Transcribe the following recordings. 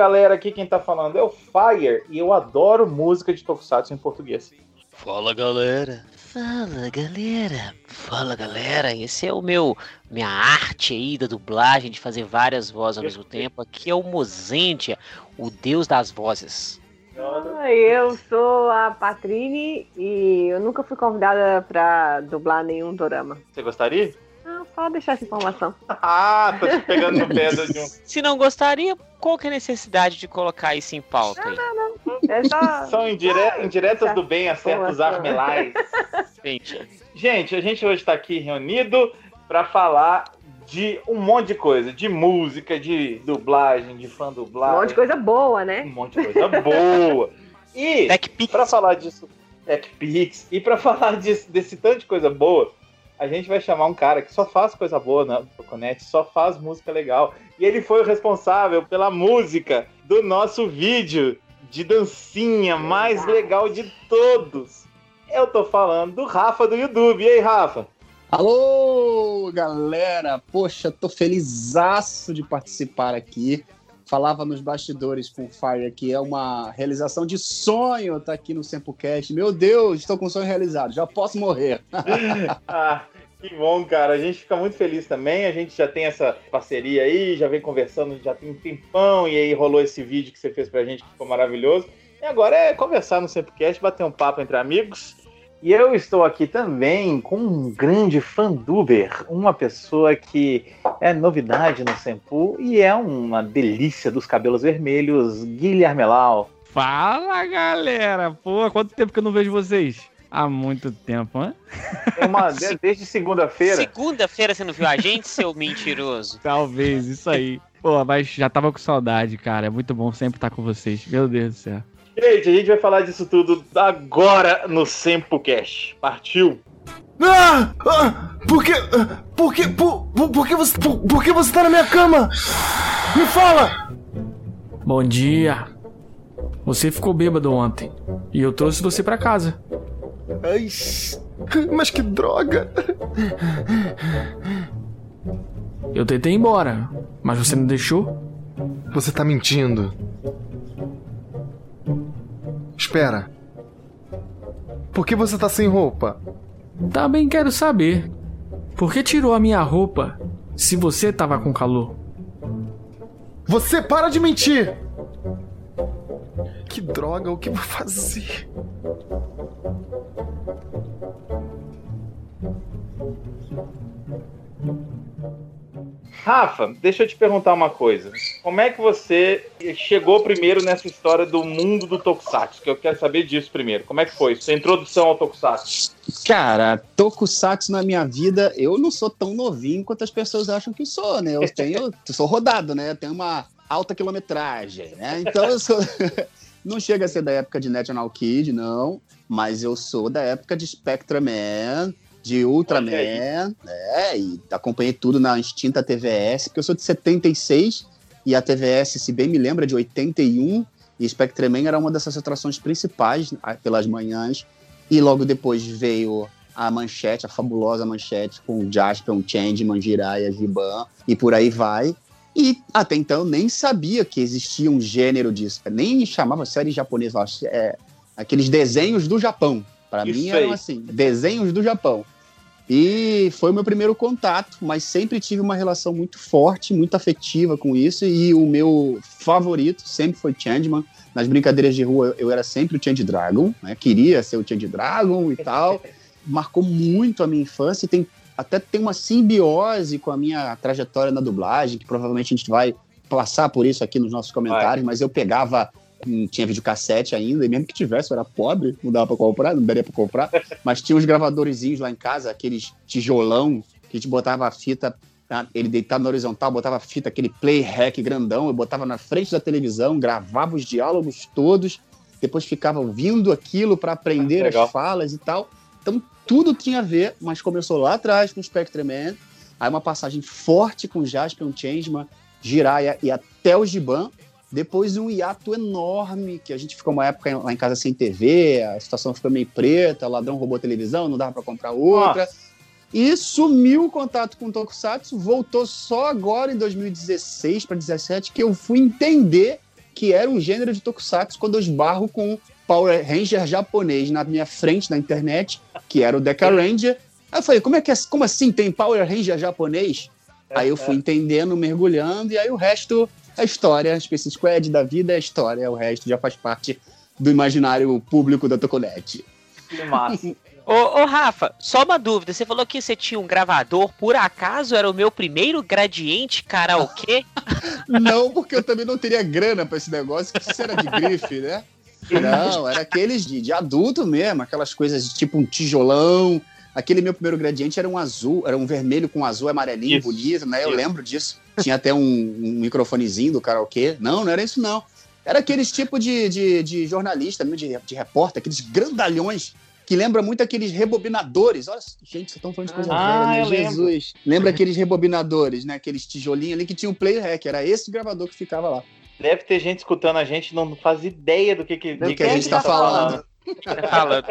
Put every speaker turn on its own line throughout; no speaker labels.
galera, aqui quem tá falando é o Fire e eu adoro música de Tokusatsu em português.
Fala galera. Fala galera. Fala galera. Esse é o meu minha arte aí da dublagem de fazer várias vozes ao mesmo tempo. Aqui é o Mozentia, o deus das vozes.
Eu sou a Patrine e eu nunca fui convidada pra dublar nenhum dorama.
Você gostaria?
Ah, só deixar essa informação.
ah, tô te pegando no pé de um.
Se não gostaria, qual que é a necessidade de colocar isso em pauta?
Não, não, não. É só...
São indire... indiretas do bem a certos armelais.
Gente.
gente, a gente hoje está aqui reunido para falar de um monte de coisa, de música, de dublagem, de fã dublagem.
Um monte de coisa boa, né?
Um monte de coisa boa. E para falar disso, TechPix, e para falar disso, desse tanto de coisa boa, a gente vai chamar um cara que só faz coisa boa na Toconete, só faz música legal. E ele foi o responsável pela música do nosso vídeo de dancinha mais legal de todos. Eu tô falando do Rafa do YouTube. E aí, Rafa?
Alô, galera! Poxa, tô felizaço de participar aqui. Falava nos bastidores com o Fire que é uma realização de sonho estar tá aqui no Sempocast. Meu Deus, estou com o sonho realizado, já posso morrer.
ah, que bom, cara. A gente fica muito feliz também. A gente já tem essa parceria aí, já vem conversando, já tem um tempão, e aí rolou esse vídeo que você fez pra gente que ficou maravilhoso. E agora é conversar no Sempocast, bater um papo entre amigos. E eu estou aqui também com um grande fã do Uber, uma pessoa que é novidade no Sempu e é uma delícia dos cabelos vermelhos, Guilherme Lau.
Fala galera! Pô, quanto tempo que eu não vejo vocês? Há muito tempo, né?
Uma, desde segunda-feira.
Segunda-feira você não viu a gente, seu mentiroso?
Talvez, isso aí. Pô, mas já tava com saudade, cara. É muito bom sempre estar com vocês. Meu Deus do céu.
Gente, a gente vai falar disso tudo agora no SempoCast. Partiu?
Ah! ah por que. Por que. Por, por, que você. Por, por que você tá na minha cama? Me fala!
Bom dia. Você ficou bêbado ontem. E eu trouxe você para casa.
Ai, mas que droga!
Eu tentei ir embora, mas você não deixou?
Você tá mentindo. Espera. Por que você tá sem roupa?
Também quero saber. Por que tirou a minha roupa se você tava com calor?
Você para de mentir! Que droga, o que eu vou fazer?
Rafa, deixa eu te perguntar uma coisa. Como é que você chegou primeiro nessa história do mundo do Tokusatsu? Que eu quero saber disso primeiro. Como é que foi? Sua introdução ao Tokusatsu?
Cara, Tokusatsu na minha vida, eu não sou tão novinho quanto as pessoas acham que sou, né? Eu tenho, eu sou rodado, né? Eu tenho uma alta quilometragem, né? Então eu sou não chega a ser da época de National Kid, não, mas eu sou da época de Spectraman, de Ultraman, é, e acompanhei tudo na extinta TVS, porque eu sou de 76 e a TVS, se bem me lembra, de 81, e Spectreman era uma dessas atrações principais pelas manhãs, e logo depois veio a Manchete, a fabulosa Manchete, com o Jaspion, Changeman, Jiraiya, Giban, e por aí vai. E até então eu nem sabia que existia um gênero disso, nem chamava série japonesa, é, aqueles desenhos do Japão, para mim eram assim, desenhos do Japão. E foi o meu primeiro contato, mas sempre tive uma relação muito forte, muito afetiva com isso. E o meu favorito sempre foi Changeman. Nas brincadeiras de rua, eu era sempre o Change Dragon, né? Queria ser o Change Dragon e tal. Marcou muito a minha infância e tem, até tem uma simbiose com a minha trajetória na dublagem, que provavelmente a gente vai passar por isso aqui nos nossos comentários, vai. mas eu pegava não tinha videocassete ainda, e mesmo que tivesse, eu era pobre, não dava pra comprar, não daria pra comprar. Mas tinha uns gravadorzinhos lá em casa, aqueles tijolão, que a gente botava a fita, tá? ele deitado na horizontal, botava a fita, aquele play hack grandão, eu botava na frente da televisão, gravava os diálogos todos, depois ficava ouvindo aquilo para aprender ah, as falas e tal. Então tudo tinha a ver, mas começou lá atrás com o Spectreman, aí uma passagem forte com Jaspion, Changeman, Jiraiya e até o Giban, depois um hiato enorme, que a gente ficou uma época lá em casa sem TV, a situação ficou meio preta, o ladrão roubou a televisão, não dava para comprar outra. Nossa. E sumiu o contato com o Tokusatsu, voltou só agora em 2016 para 2017 que eu fui entender que era um gênero de tokusatsu quando eu esbarro com Power Ranger japonês na minha frente na internet, que era o Deca Ranger. Aí eu falei, como é que é, como assim tem Power Ranger japonês? Aí eu fui entendendo, mergulhando, e aí o resto é história. Space Squad da vida é história. O resto já faz parte do imaginário público da Toconet.
Que massa.
Ô, ô, Rafa, só uma dúvida. Você falou que você tinha um gravador, por acaso era o meu primeiro gradiente karaokê?
Não, porque eu também não teria grana pra esse negócio, que isso era de grife, né? Não, era aqueles de, de adulto mesmo, aquelas coisas de tipo um tijolão. Aquele meu primeiro gradiente era um azul, era um vermelho com azul amarelinho
Isso,
bonito, né? Eu
isso.
lembro disso. Tinha até um, um microfonezinho do karaokê. Não, não era isso não. Era aqueles tipo de, de, de jornalista, de, de repórter, aqueles grandalhões que lembra muito aqueles rebobinadores. Olha, gente, vocês estão falando de coisa
Ah,
velha, né?
lembro.
Jesus. Lembra aqueles rebobinadores, né? Aqueles tijolinhos ali que tinha um player hack. Era esse gravador que ficava lá.
Deve ter gente escutando a gente não faz ideia do que, que,
Do
de
que a gente tá falando.
Falando.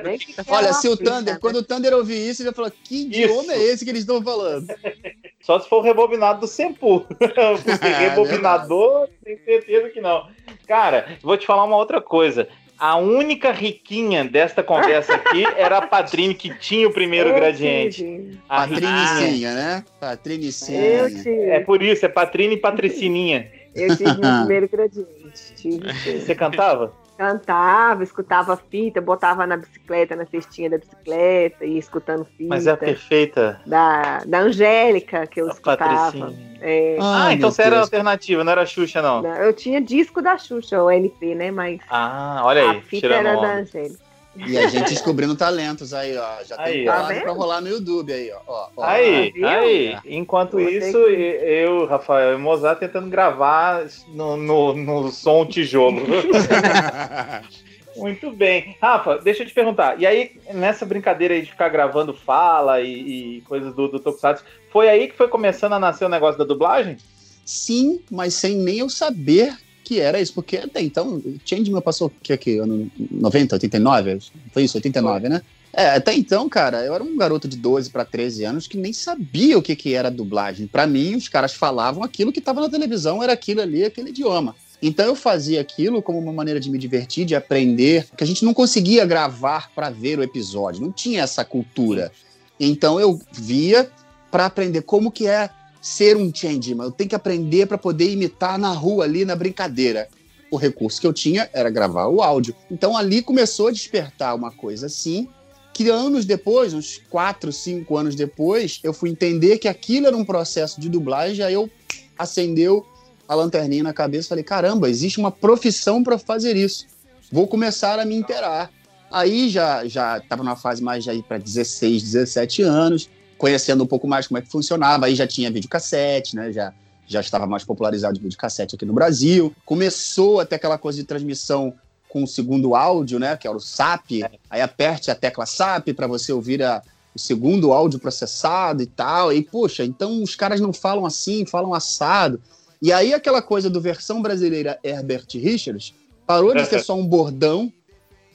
Nem que
Olha, se o Thunder,
né?
quando o Thunder ouvir isso, ele vai falar: que idioma
Isso.
é esse que eles estão falando?
Só se for o rebobinado do Sempu. Porque
É
rebobinador, tenho certeza que não. Cara, vou te falar uma outra coisa. A única riquinha desta conversa aqui era a Patrine que tinha o primeiro
Eu
gradiente.
tive.
A.
Patrinicinha, né? Patrinicinha.
Eu tive.
É por isso, é Patrine e Patricininha.
Eu tive meu primeiro gradiente. Tive.
Você cantava?
Cantava, escutava fita, botava na bicicleta, na cestinha da bicicleta, ia escutando fita.
Mas é perfeita.
da, da Angélica, que eu
A
escutava. É,
Ah,
Ai,
então você era
Deus.
alternativa, não era Xuxa, não.
eu tinha disco da Xuxa, o LP, né? Mas
Ah, olha aí,
a fita era da. Angélica.
E a gente descobrindo talentos aí, ó. Já
Aí,
tem
ó.
quadro
Tá vendo?
pra rolar no YouTube aí, ó. ó, ó.
Aí,
viu?
aí. Enquanto
Você
isso,
que-
eu, Rafael e Mozart tentando gravar no, no, no som tijolo. Muito bem. Rafa, deixa eu te perguntar. E aí, nessa brincadeira aí de ficar gravando fala e, e coisas do, do Tokusatsu, foi aí que foi começando a nascer o negócio da dublagem?
Sim, mas sem nem eu saber que era isso, porque até então, Changeman passou o que aqui? Ano 90, 89? Foi isso, 89, né? É, até então, cara, eu era um garoto de 12 para 13 anos que nem sabia o que, que era dublagem. Para mim, os caras falavam aquilo que estava na televisão, era aquilo ali, aquele idioma. Então eu fazia aquilo como uma maneira de me divertir, de aprender, porque a gente não conseguia gravar para ver o episódio, não tinha essa cultura. Então eu via para aprender como que é ser um changeman. Eu tenho que aprender para poder imitar na rua ali na brincadeira. O recurso que eu tinha era gravar o áudio. Então ali começou a despertar uma coisa assim, que anos depois, uns 4, 5 anos depois, eu fui entender que aquilo era um processo de dublagem, aí eu acendeu a lanterninha na cabeça e falei: caramba, existe uma profissão para fazer isso. Vou começar a me inteirar. Aí já já estava numa fase mais para 16, 17 anos, conhecendo um pouco mais como é que funcionava. Aí já tinha videocassete, né? Já já estava mais popularizado o videocassete aqui no Brasil. Começou até aquela coisa de transmissão com o segundo áudio, né? Que era o SAP. Aí aperte a tecla SAP para você ouvir a, o segundo áudio processado e tal. E, poxa, então os caras não falam assim, falam assado. E aí aquela coisa do versão brasileira Herbert Richards parou de ser só um bordão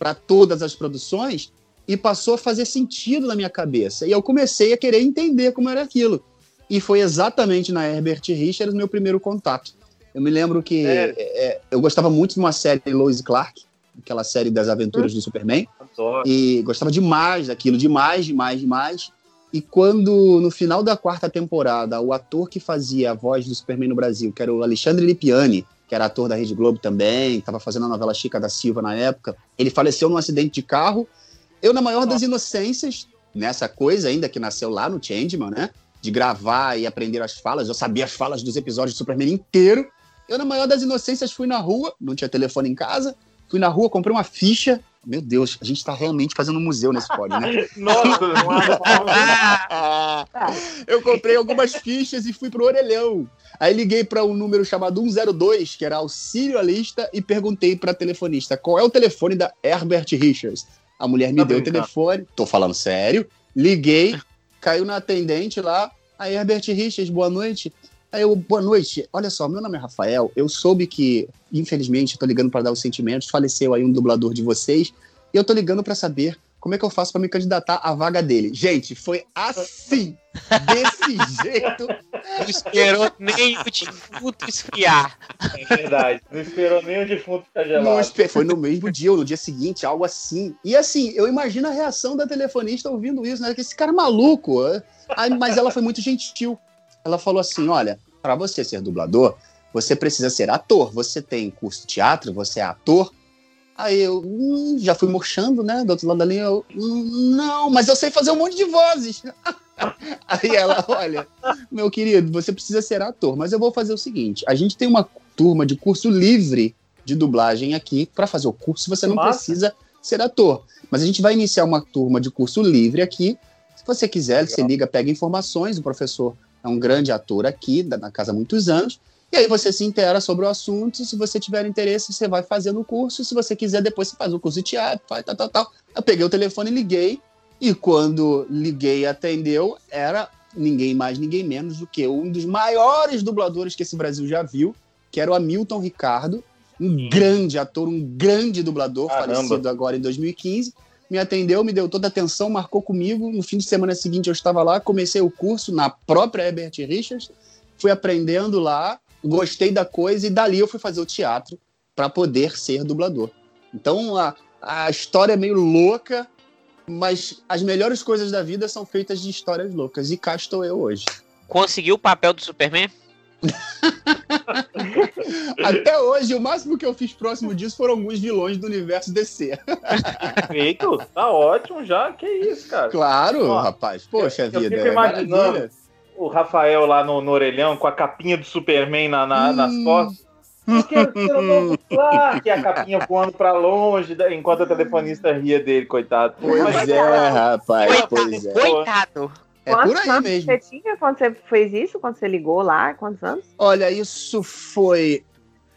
para todas as produções e passou a fazer sentido na minha cabeça. E eu comecei a querer entender como era aquilo. E foi exatamente na Herbert Richards meu primeiro contato. Eu me lembro que
Sério?
é, é, eu gostava muito de uma série Lois Clark, aquela série das aventuras do Superman.
Adoro.
E gostava demais daquilo, demais, demais, demais. E quando, no final da quarta temporada, o ator que fazia a voz do Superman no Brasil, que era o Alexandre Lipiani, que era ator da Rede Globo também, estava fazendo a novela Chica da Silva na época, ele faleceu num acidente de carro. Eu, na maior das inocências, nessa coisa ainda que nasceu lá no Changeman, né? De gravar e aprender as falas, eu sabia as falas dos episódios do Superman inteiro. Eu, na maior das inocências, fui na rua, não tinha telefone em casa, fui na rua, comprei uma ficha. Meu Deus, a gente tá realmente fazendo um museu nesse pódio, né?
Nossa, não
eu comprei algumas fichas e fui pro orelhão. Aí liguei para um número chamado 102, que era auxílio à lista, e perguntei pra telefonista qual é o telefone da Herbert Richards. A mulher me
Tá
deu o
brincando.
telefone, tô falando sério. Liguei, caiu na atendente lá. Aí, Herbert Richards, boa noite. Aí eu, boa noite. Olha só, meu nome é Rafael. Eu soube que, infelizmente, tô ligando para dar os sentimentos. Faleceu aí um dublador de vocês. E eu tô ligando para saber como é que eu faço para me candidatar à vaga dele? Gente, foi assim, desse jeito.
Não esperou nem o defunto esfriar.
É verdade. Não esperou nem o defunto ficar gelado.
Foi no mesmo dia ou no dia seguinte, algo assim. E assim, eu imagino a reação da telefonista ouvindo isso, né? Que esse cara é maluco. mas ela foi muito gentil. Ela falou assim: olha, para você ser dublador, você precisa ser ator. Você tem curso de teatro, você é ator. Aí eu hum, já fui murchando, né? Do outro lado da linha, eu. "Hum, não, mas eu sei fazer um monte de vozes. Aí ela, olha, meu querido, você precisa ser ator, mas eu vou fazer o seguinte: a gente tem uma turma de curso livre de dublagem aqui. Para fazer o curso, você não
Massa.
precisa ser ator. Mas a gente vai iniciar uma turma de curso livre aqui. Se você quiser, você liga, pega informações. O professor é um grande ator aqui, na casa há muitos anos. E aí você se intera sobre o assunto. Se você tiver interesse, você vai fazendo o curso. Se você quiser, depois você faz o curso de teatro, faz tal, tal, tal. Eu peguei o telefone e liguei. E quando liguei e atendeu, era ninguém mais, ninguém menos do que um dos maiores dubladores que esse Brasil já viu, que era o Hamilton Ricardo, um grande ator, um grande dublador,
Caramba.
falecido agora em 2015. Me atendeu, me deu toda a atenção, marcou comigo. No fim de semana seguinte eu estava lá, comecei o curso na própria Herbert Richards, fui aprendendo lá, gostei da coisa e dali eu fui fazer o teatro para poder ser dublador. Então a, a história é meio louca, mas as melhores coisas da vida são feitas de histórias loucas. E cá estou eu hoje.
Conseguiu o papel do Superman?
Até hoje, o máximo que eu fiz próximo disso foram alguns vilões do universo DC.
Feito, tá ótimo já. Que isso, cara.
Claro,
Ó,
rapaz. Poxa
eu
vida.
fico
é
imaginando. O Rafael lá no, no orelhão com a capinha do Superman na, na- nas costas. Eu quero ser o novo Clark, e a capinha voando pra longe, enquanto a telefonista ria dele, coitado.
Pois é, rapaz. Pois é.
Coitado.
É por aí
anos
mesmo.
você tinha quando você fez isso? Quando você ligou lá? Quantos anos?
Olha, isso foi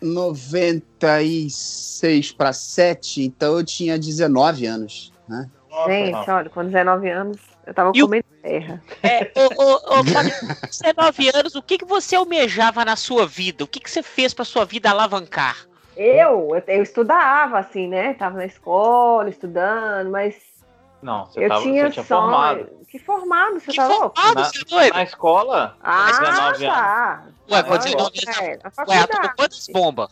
96 para 7, então eu tinha 19 anos. Né?
Nossa,
Gente,
Rafa.
olha, com 19 anos, eu tava
E
comendo terra.
É, ô, ô, ô, Fábio, 19 anos, o que, que você almejava na sua vida? O que, que você fez pra sua vida alavancar?
Eu, eu, eu estudava, assim, né? Tava na escola, estudando, mas
Não, você,
eu
tava,
tinha
você tinha
sonho.
formado.
Que formado, você
Que
tá louco?
formado,
Na-
você é doido?
Na escola,
Ah,
19 anos.
tá.
Ué, com
Ah,
19 anos,
é, na
Ué,
faculdade.
quantas bombas?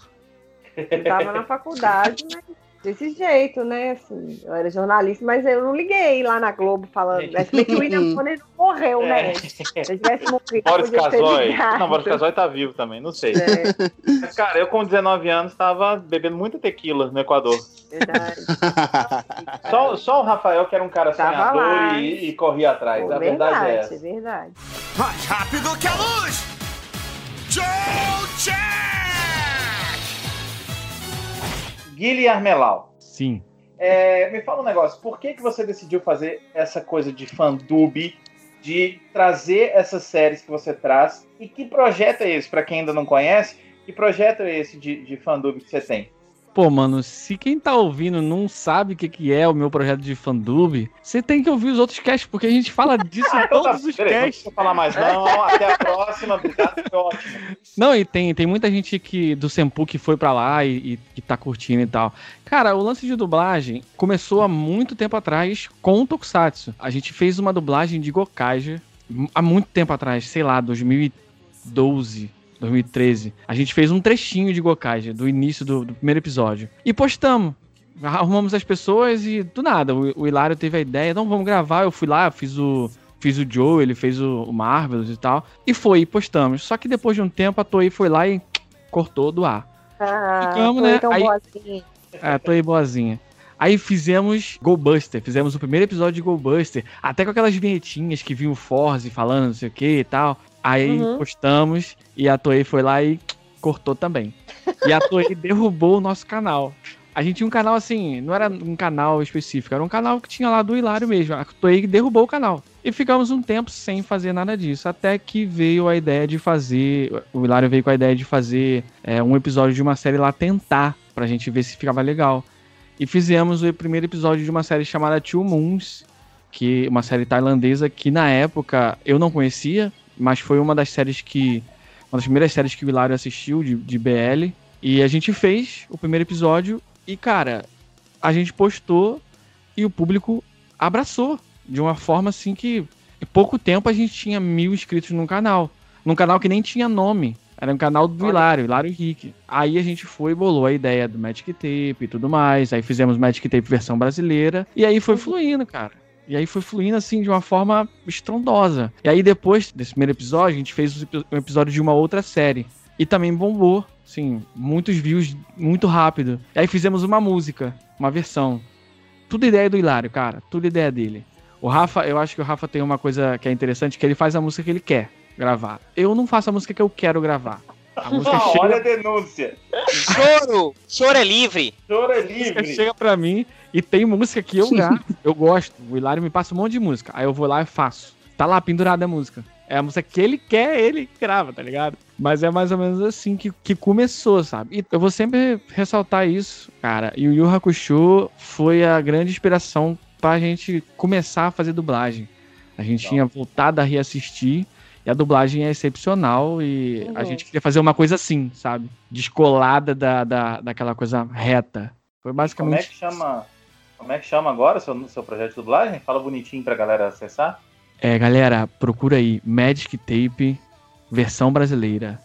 Eu tava na faculdade, mas desse jeito, né? Assim, eu era jornalista, mas eu não liguei lá na Globo falando. Mas bem que o William Bonner não morreu, né?
É.
Se eu tivesse morrido,
Boris Casoy. Não, Boris Casoy tá vivo também, não sei.
É,
Mas, cara, eu com 19 anos tava bebendo muita tequila no Equador.
verdade.
Só, só o Rafael, que era um cara
Tava
sonhador e, e corria atrás.
Pô,
a verdade, é essa.
verdade.
Mais rápido que a luz! Joe Jack!
Guilherme Armelau.
Sim.
É, me fala um negócio, por que, que você decidiu fazer essa coisa de fandub, de trazer essas séries que você traz? E que projeto é esse, para quem ainda não conhece? Que projeto é esse de, de fandub que você tem?
Pô, mano, se quem tá ouvindo não sabe o que, que é o meu projeto de fandub, você tem que ouvir os outros casts, porque a gente fala disso em
tá,
todos os
peraí, não
casts.
precisa falar mais não, até a próxima, foi.
Não, e tem, tem muita gente que do Sempu que foi pra lá e, e que tá curtindo e tal. Cara, o lance de dublagem começou há muito tempo atrás com o Tokusatsu. A gente fez uma dublagem de Gokaiger m- há muito tempo atrás, sei lá, 2012. 2013. A gente fez um trechinho de Gokaiger do início do, do primeiro episódio. E postamos. Arrumamos as pessoas e do nada, o, o Hilário teve a ideia, não, vamos gravar. Eu fui lá, fiz o, fiz o Joe, ele fez o, Marvelous e tal. E foi, e postamos. Só que depois de um tempo a Toei foi lá e cortou do ar.
Ah,
Ficamos, né?
tão
Aí-
boazinha.
É, a Toei boazinha. Aí fizemos Go Buster, fizemos o primeiro episódio de Go Buster, até com aquelas vinhetinhas que vinha o Forze falando não sei o que e tal. Aí
Uhum.
postamos e a Toei foi lá e cortou também. E a Toei derrubou o nosso canal. A gente tinha um canal assim, não era um canal específico, era um canal que tinha lá do Hilário mesmo. A Toei derrubou o canal. E ficamos um tempo sem fazer nada disso, até que veio a ideia de fazer. O Hilário veio com a ideia de fazer é, um episódio de uma série lá tentar, pra gente ver se ficava legal. E fizemos o primeiro episódio de uma série chamada Two Moons, que uma série tailandesa que na época eu não conhecia, mas foi uma das séries que. Uma das primeiras séries que o Hilário assistiu de, de BL. E a gente fez o primeiro episódio e, cara, a gente postou e o público abraçou de uma forma assim que em pouco tempo a gente tinha mil inscritos no canal. Num canal que nem tinha nome. Era um canal do Hilário, Hilário Henrique. Aí a gente foi e bolou a ideia do Magic Tape e tudo mais. Aí fizemos Magic Tape versão brasileira. E aí foi fluindo, cara. E aí foi fluindo assim de uma forma estrondosa. E aí depois desse primeiro episódio, a gente fez um episódio de uma outra série. E também bombou, assim, muitos views muito rápido. E aí fizemos uma música, uma versão. Tudo ideia do Hilário, cara. Tudo ideia dele. O Rafa, eu acho que o Rafa tem uma coisa que é interessante, que ele faz a música que ele quer gravar. Eu não faço a música que eu quero gravar. A música
Não,
chega,
olha a denúncia.
Choro! Choro é livre!
Choro é
a música
livre.
chega pra mim e tem música que eu gasto, eu gosto. O Hilário me passa um monte de música. Aí eu vou lá e faço. Tá lá pendurada a música. É a música que ele quer, ele grava, tá ligado? Mas é mais ou menos assim que, que começou, sabe? E eu vou sempre ressaltar isso, cara. E o Yu Hakusho foi a grande inspiração pra gente começar a fazer dublagem. A gente
Legal.
tinha voltado a reassistir e a dublagem é excepcional e a
Uhum.
gente queria fazer uma coisa assim, sabe? Descolada da, da, daquela coisa reta. Foi
Como é
basicamente.
que chama? Como é que chama agora seu, seu projeto de dublagem? Fala bonitinho pra galera acessar.
É, galera, procura aí Magic Tape versão brasileira.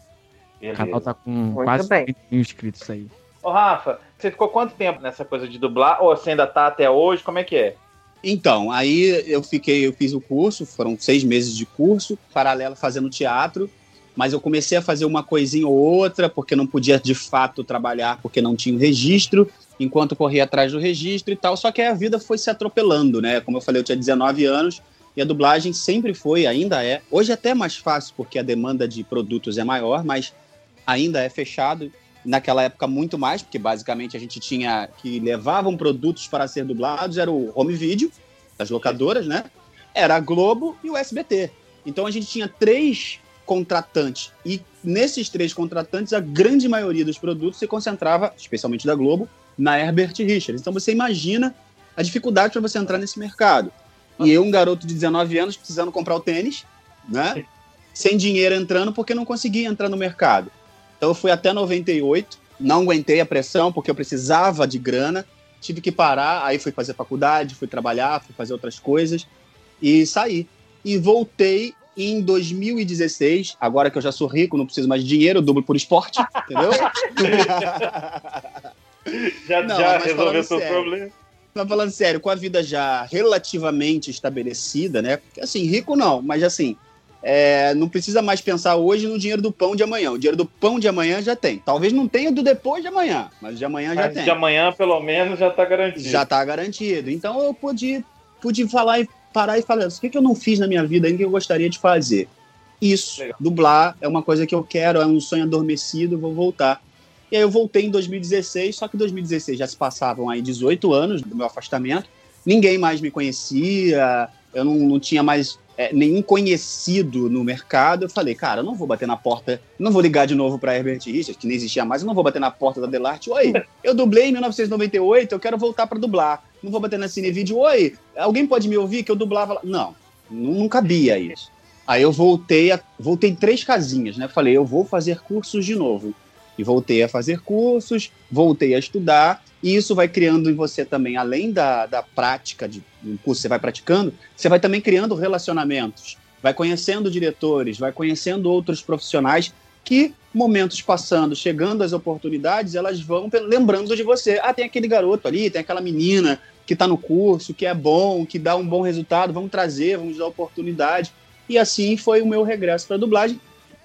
O
Beleza.
canal tá com
Muito
quase
bem.
30 mil inscritos aí.
Ô, Rafa, você ficou quanto tempo nessa coisa de dublar? Ou você ainda tá até hoje? Como é que é?
Então, aí eu fiquei, eu fiz o curso, foram seis meses de curso, paralelo fazendo teatro, mas eu comecei a fazer uma coisinha ou outra, porque não podia de fato trabalhar, porque não tinha o registro, enquanto corria atrás do registro e tal, só que aí a vida foi se atropelando, né? Como eu falei, eu tinha 19 anos, e a dublagem sempre foi, ainda é. Hoje é até mais fácil, porque a demanda de produtos é maior, mas ainda é fechado. Naquela época, muito mais, porque basicamente a gente tinha que levavam produtos para ser dublados, era o home video, das locadoras, né? Era a Globo e o SBT. Então a gente tinha três contratantes. E nesses três contratantes, a grande maioria dos produtos se concentrava, especialmente da Globo, na Herbert Richards. Então você imagina a dificuldade para você entrar nesse mercado. E eu, um garoto de 19 anos, precisando comprar o tênis, né? Sem dinheiro entrando, porque não conseguia entrar no mercado. Então eu fui até 98, não aguentei a pressão, porque eu precisava de grana, tive que parar, aí fui fazer faculdade, fui trabalhar, fui fazer outras coisas e saí. E voltei em 2016, agora que eu já sou rico, não preciso mais de dinheiro, dublo por esporte, entendeu?
Já,
Não,
já resolveu seu
sério.
problema?
Mas falando sério, com a vida já relativamente estabelecida, né? Porque, assim, rico não, mas assim, é, não precisa mais pensar hoje no dinheiro do pão de amanhã. O dinheiro do pão de amanhã já tem. Talvez não tenha do depois de amanhã, mas de amanhã já
Mas
tem.
de amanhã, pelo menos, já tá garantido.
Já tá garantido. Então eu pude, pude falar e parar e falar, o que, que eu não fiz na minha vida ainda que eu gostaria de fazer? Isso,
Legal.
dublar é uma coisa que eu quero, é um sonho adormecido, vou voltar. E aí eu voltei em 2016, só que em 2016 já se passavam aí 18 anos do meu afastamento, ninguém mais me conhecia, eu não, não tinha mais é, nenhum conhecido no mercado. Eu falei, cara, eu não vou bater na porta, não vou ligar de novo para Herbert Richards, que nem existia mais, eu não vou bater na porta da Delarte. Oi, eu dublei em 1998, eu quero voltar para dublar. Não vou bater na Cinevídeo. Oi, alguém pode me ouvir que eu dublava lá? Não, não, não cabia isso. Aí eu voltei, a, voltei três casinhas, né? Falei, eu vou fazer cursos de novo. E voltei a fazer cursos, voltei a estudar, e isso vai criando em você também, além da, da prática de um curso que você vai praticando, você vai também criando relacionamentos, vai conhecendo diretores, vai conhecendo outros profissionais que, momentos passando, chegando as oportunidades, elas vão lembrando de você. Ah, tem aquele garoto ali, tem aquela menina que está no curso, que é bom, que dá um bom resultado, vamos trazer, vamos dar oportunidade. E assim foi o meu regresso para a dublagem.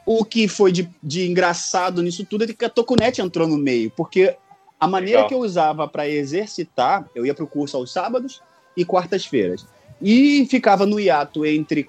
O que foi de, de engraçado nisso tudo é que a Tokunet entrou no meio, porque a maneira
Legal.
que eu usava para exercitar, eu ia para o curso aos sábados e quartas-feiras. E ficava no hiato entre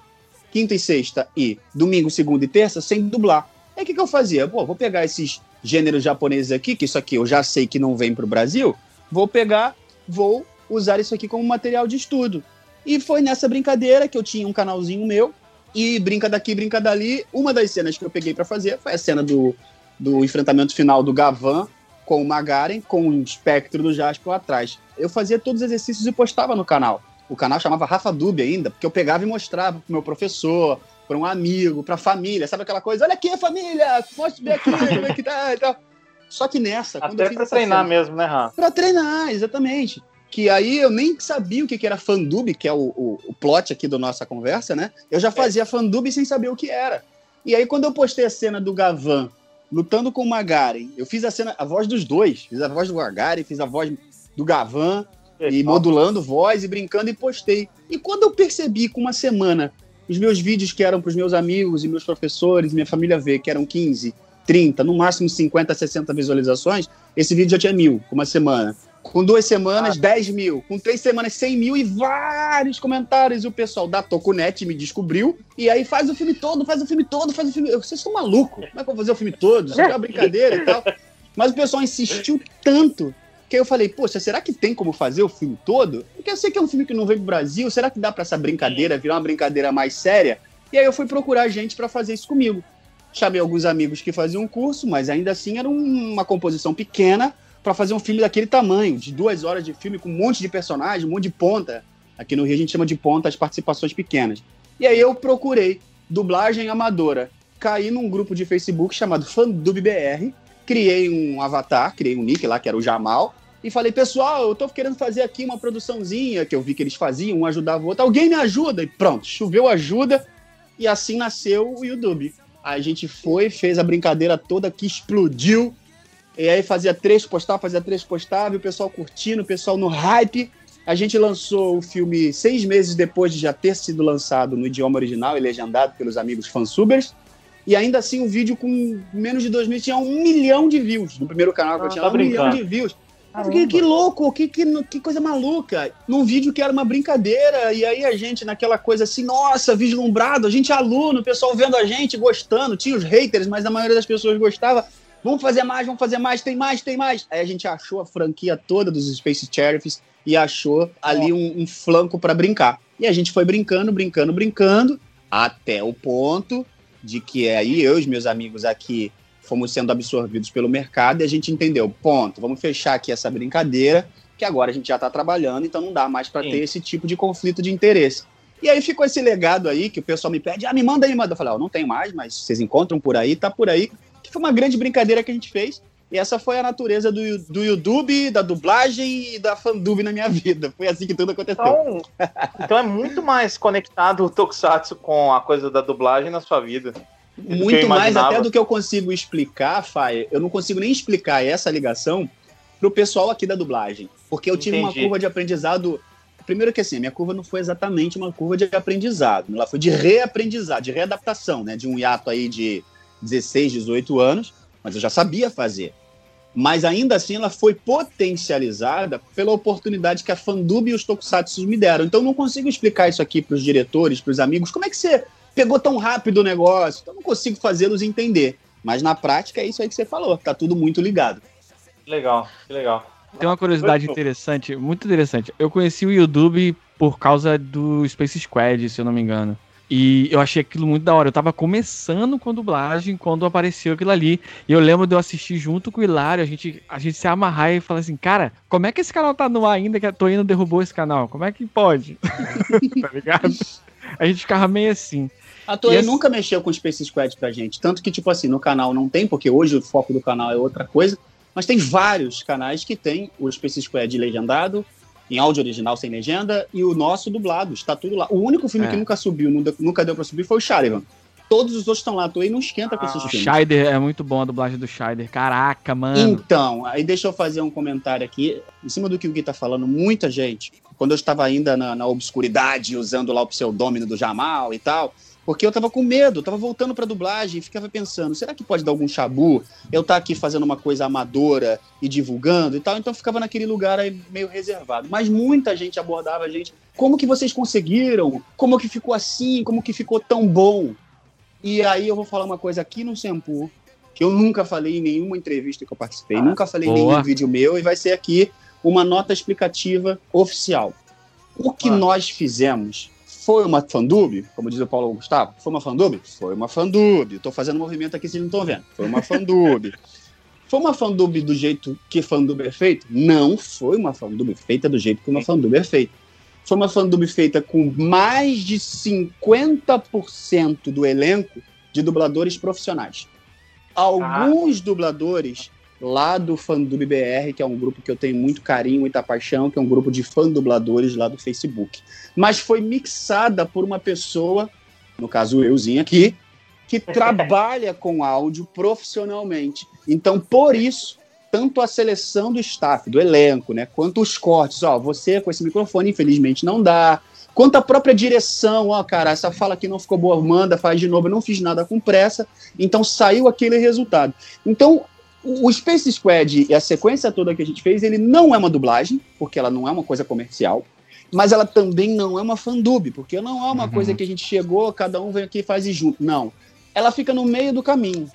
quinta e sexta e domingo, segunda e terça sem dublar. Aí o que, que eu fazia? Pô, vou pegar esses gêneros japoneses aqui, que isso aqui eu já sei que não vem para o Brasil, vou pegar, vou usar isso aqui como material de estudo. E foi nessa brincadeira que eu tinha um canalzinho meu, e brinca daqui, brinca dali. Uma das cenas que eu peguei para fazer foi a cena do, do enfrentamento final do Gavan com o Magaren, com o espectro do Jasper atrás. Eu fazia todos os exercícios e postava no canal. O canal chamava Rafa Dub ainda, porque eu pegava e mostrava pro meu professor, para um amigo, para a família, sabe aquela coisa? Olha aqui, família, mostra bem aqui, como é que tá e tal. Só que nessa,
Até
essa
treinar
cena-
mesmo, né, Rafa?
Pra treinar, exatamente. Que aí eu nem sabia o que, que era fandub, que é o, o, o plot aqui da nossa conversa, né? Eu já fazia fandub sem saber o que era. E aí, quando eu postei a cena do Gavan lutando com o Magaren, eu fiz a cena, a voz dos dois. Fiz a voz do Magaren, fiz a voz do Gavan, e modulando voz e brincando e postei. E quando eu percebi com uma semana os meus vídeos que eram para os meus amigos e meus professores, minha família ver, que eram 15, 30, no máximo 50, 60 visualizações, esse vídeo já tinha mil, com uma semana. Com duas semanas, ah. 10 mil. Com três semanas, 100 mil e vários comentários. E o pessoal da Tokunet me descobriu. E aí faz o filme todo, faz o filme todo, faz o filme. Vocês estão malucos? Como é que eu vou fazer o filme todo? Isso é uma brincadeira e tal. Mas o pessoal insistiu tanto que aí eu falei, poxa, será que tem como fazer o filme todo? Porque eu sei que é um filme que não veio pro Brasil, será que dá para essa brincadeira virar uma brincadeira mais séria? E aí eu fui procurar gente para fazer isso comigo. Chamei alguns amigos que faziam um curso, mas ainda assim era uma composição pequena para fazer um filme daquele tamanho, de duas horas de filme com um monte de personagem, um monte de ponta. Aqui no Rio a gente chama de ponta as participações pequenas. E aí eu procurei dublagem amadora. Caí num grupo de Facebook chamado FandubBR, criei um avatar, criei um nick lá, que era o Jamal, e falei, pessoal, eu tô querendo fazer aqui uma produçãozinha, que eu vi que eles faziam, um ajudava o outro, alguém me ajuda? E pronto, choveu ajuda, e assim nasceu o YouTube. A gente foi, fez a brincadeira toda que explodiu, e aí fazia três postava, fazia três postava, e o pessoal curtindo, o pessoal no hype. A gente lançou o filme seis meses depois de já ter sido lançado no idioma original e legendado pelos amigos fansubers. E ainda assim, o vídeo com menos de dois mil tinha um milhão de views. No primeiro canal que eu ah, tinha tá um milhão de views. Eu fiquei, que louco, que, que, que coisa maluca. Num vídeo que era uma brincadeira, e aí a gente naquela coisa assim, nossa, vislumbrado, a gente é aluno, o pessoal vendo a gente, gostando, tinha os haters, mas a maioria das pessoas gostava. Vamos fazer mais, vamos fazer mais, tem mais, tem mais. Aí a gente achou a franquia toda dos Space Sheriffs e achou ali um, um flanco para brincar. E a gente foi brincando, brincando, brincando, até o ponto de que aí eu e os meus amigos aqui fomos sendo absorvidos pelo mercado e a gente entendeu, ponto, vamos fechar aqui essa brincadeira, que agora a gente já está trabalhando, então não dá mais para ter esse tipo de conflito de interesse. E aí ficou esse legado aí que o pessoal me pede, ah, me manda aí, manda. Eu falei, oh, não tem mais, mas vocês encontram por aí, tá por aí. Que foi uma grande brincadeira que a gente fez. E essa foi a natureza do, do YouTube, da dublagem e da fandub na minha vida. Foi assim que tudo aconteceu.
Então, então é muito mais conectado o Tokusatsu com a coisa da dublagem na sua vida.
Muito mais até do que eu consigo explicar, Fai. Eu não consigo nem explicar essa ligação pro pessoal aqui da dublagem. Porque eu tive Entendi. uma curva de aprendizado. Primeiro que assim, minha curva não foi exatamente uma curva de aprendizado. Ela foi de reaprendizado, de readaptação, né? De um hiato aí de 16, 18 anos mas eu já sabia fazer. Mas ainda assim ela foi potencializada pela oportunidade que a Fandub e os Tokusatsu me deram. Então eu não consigo explicar isso aqui para os diretores, para os amigos. Como é que você pegou tão rápido o negócio? Então eu não consigo fazê-los entender. Mas na prática é isso aí que você falou. Tá tudo muito ligado.
Legal, que legal.
Tem uma curiosidade interessante, muito interessante. Eu conheci o YouTube por causa do Space Squad, se eu não me engano. E eu achei aquilo muito da hora. Eu tava começando com a dublagem quando apareceu aquilo ali. E eu lembro de eu assistir junto com o Hilário, a gente, a gente se amarrar e falar assim, cara, como é que esse canal tá no ar ainda que a Toino derrubou esse canal? Como é que pode? tá ligado? A gente ficava meio assim.
A Toei esse... nunca mexeu com Space Squad pra gente. Tanto que, tipo assim, no canal não tem, porque hoje o foco do canal é outra coisa. Mas tem vários canais que tem o Space Squad legendado, em áudio original sem legenda, e o nosso dublado, está tudo lá. O único filme é. que nunca subiu, nunca deu pra subir foi o Sharivan. Todos os outros estão lá, tu aí não esquenta ah, com esses filmes.
Scheider é muito bom a dublagem do Scheider. Caraca, mano.
Então, aí deixa eu fazer um comentário aqui. Em cima do que o Gui tá falando, muita gente, quando eu estava ainda na, na obscuridade, usando lá o pseudônimo do Jamal e tal, porque eu tava com medo, eu tava voltando pra dublagem e ficava pensando, será que pode dar algum chabu? Eu tá aqui fazendo uma coisa amadora e divulgando e tal, então ficava naquele lugar aí meio reservado. Mas muita gente abordava a gente, como que vocês conseguiram? Como que ficou assim? Como que ficou tão bom? E aí eu vou falar uma coisa aqui no Sempu, que eu nunca falei em nenhuma entrevista que eu participei, ah, nunca falei em nenhum vídeo meu, e vai ser aqui uma nota explicativa oficial. O que ah. nós fizemos foi uma fandub, como diz o Paulo Gustavo? Foi uma fandub? Foi uma fandub. Estou fazendo movimento aqui, vocês não estão vendo. Foi uma fandub. foi uma fandub do jeito que fandub é feito? Não foi uma fandub feita do jeito que uma fandub é feita. Foi uma fandub feita com mais de 50% do elenco de dubladores profissionais. Alguns ah. dubladores lá do Fandub BR, que é um grupo que eu tenho muito carinho, muita paixão, que é um grupo de fã dubladores lá do Facebook. Mas foi mixada por uma pessoa, no caso euzinho aqui, que trabalha com áudio profissionalmente. Então, por isso, tanto a seleção do staff, do elenco, né, quanto os cortes, ó, você com esse microfone infelizmente não dá, quanto a própria direção, ó, cara, essa fala aqui não ficou boa, manda, faz de novo, eu não fiz nada com pressa, então saiu aquele resultado. Então, o Space Squad e a sequência toda que a gente fez, ele não é uma dublagem, porque ela não é uma coisa comercial, mas ela também não é uma fandub, porque não é uma
Uhum.
coisa que a gente chegou, cada um vem aqui e faz e junto. Não. Ela fica no meio do caminho.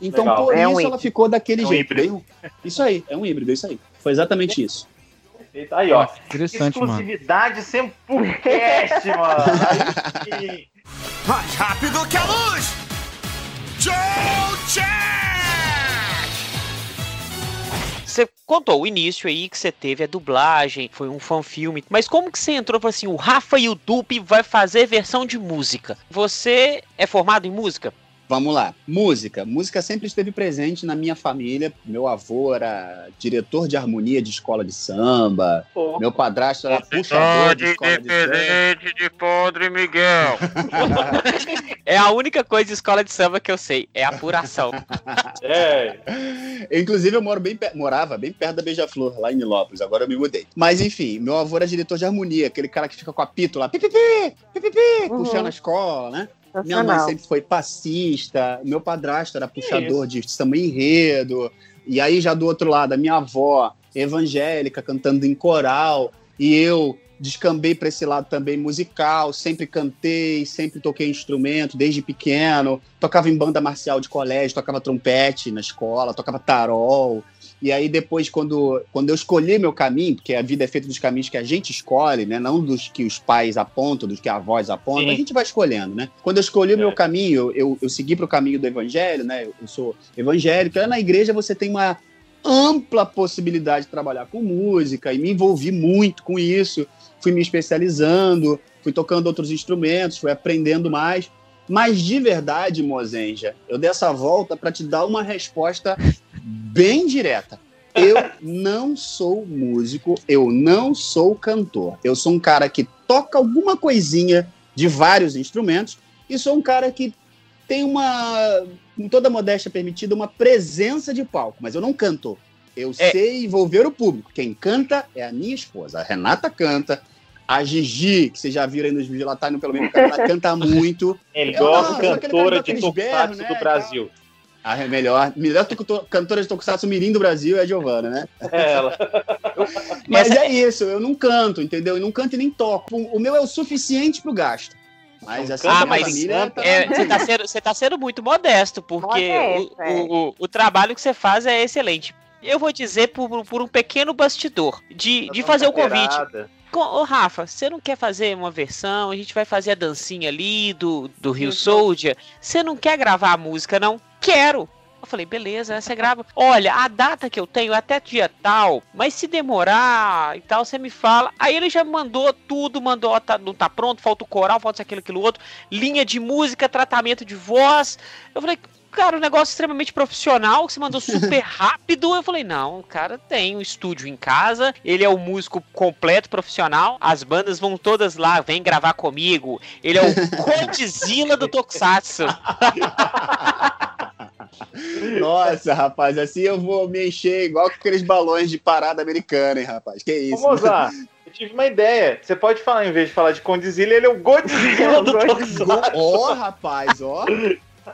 Então,
Legal.
por
É um
isso ela
híbrido.
ficou daquele
É um
jeito.
híbrido.
Isso aí, é um híbrido, isso aí. Foi exatamente isso.
Aí, ó.
Interessante, mano.
Exclusividade mano. Aí sim.
Mais rápido que a luz! Joe Jack!
Você contou o início aí que você teve a dublagem, foi um fanfilme, mas como que você entrou assim, o Rafa e o Dupe vai fazer versão de música? Você é formado em música?
Vamos lá. Música. Música sempre esteve presente na minha família. Meu avô era diretor de harmonia de escola de samba.
Pô,
Meu padrasto era puxador de escola de samba.
de Padre Miguel. é a única coisa de escola de samba que eu sei, é apuração.
É.
Inclusive, eu moro bem per- morava bem perto da Beija-Flor, lá em Nilópolis. Agora eu me mudei. Mas, enfim, meu avô era diretor de harmonia, aquele cara que fica com apito lá, pipipi, pipipi,
Uhum.
puxando a escola, né? Minha mãe sempre foi passista, meu padrasto era puxador de samba enredo, e aí já do outro lado, a minha avó, evangélica, cantando em coral, e eu descambei para esse lado também musical, sempre cantei, sempre toquei instrumento desde pequeno, tocava em banda marcial de colégio, tocava trompete na escola, tocava tarol. E aí depois, quando, quando eu escolhi meu caminho, porque a vida é feita dos caminhos que a gente escolhe, né? Não dos que os pais apontam, dos que a avós apontam,
Sim.
a gente vai escolhendo, né? Quando eu escolhi o
É.
meu caminho, eu, eu segui para o caminho do evangelho, né? Eu, sou evangélico. Na igreja você tem uma ampla possibilidade de trabalhar com música e me envolvi muito com isso. Fui me especializando, fui tocando outros instrumentos, fui aprendendo mais. Mas de verdade, Mozenja, eu dei essa volta para te dar uma resposta bem direta. Eu não sou músico, eu não sou cantor. Eu sou um cara que toca alguma coisinha de vários instrumentos e sou um cara que tem uma, com toda a modéstia permitida, uma presença de palco, mas eu não canto. Eu
É.
sei envolver o público. Quem canta é a minha esposa. A Renata canta. A Gigi, que vocês já viram aí nos vídeos, ela tá no pelo menos ela canta muito.
Melhor cantora de Tokusatsu
né,
do Brasil.
A melhor, melhor cantora de Tokusatsu Mirim do Brasil é a Giovana, né?
É ela.
Mas é isso, eu não canto, entendeu? Eu não canto e nem toco. O meu é o suficiente pro gasto. Mas assim,
Ah,
a minha
mas
família tá-
É, você, tá sendo, você tá sendo muito modesto, porque
Modesto,
o,
é.
o, o, o trabalho que você faz é excelente. Eu vou dizer por, por um pequeno bastidor de, de fazer o convite. Com- Ô, Rafa, você não quer fazer uma versão? A gente vai fazer a dancinha ali do, do Rio
Uhum.
Soldier. Você não quer gravar a música, não? Quero! Eu falei, beleza, você grava. Olha, a data que eu tenho é até dia tal, mas se demorar e tal, você me fala. Aí ele já mandou tudo, mandou, ó, tá, não tá pronto, falta o coral, falta aquilo, aquilo outro, linha de música, tratamento de voz. Eu falei, cara, um negócio extremamente profissional, que você mandou super rápido. Eu falei, não, o cara tem um estúdio em casa, ele é o músico completo profissional, as bandas vão todas lá, vem gravar comigo. Ele é o Godzilla do Tokusatsu.
Nossa, rapaz, assim eu vou me encher igual com aqueles balões de parada americana, hein, rapaz? Que isso?
Mozart, eu tive uma ideia. Você pode falar, em vez de falar de Condzilla, ele é o Godzilla do Tokusatsu.
Ó, rapaz, ó.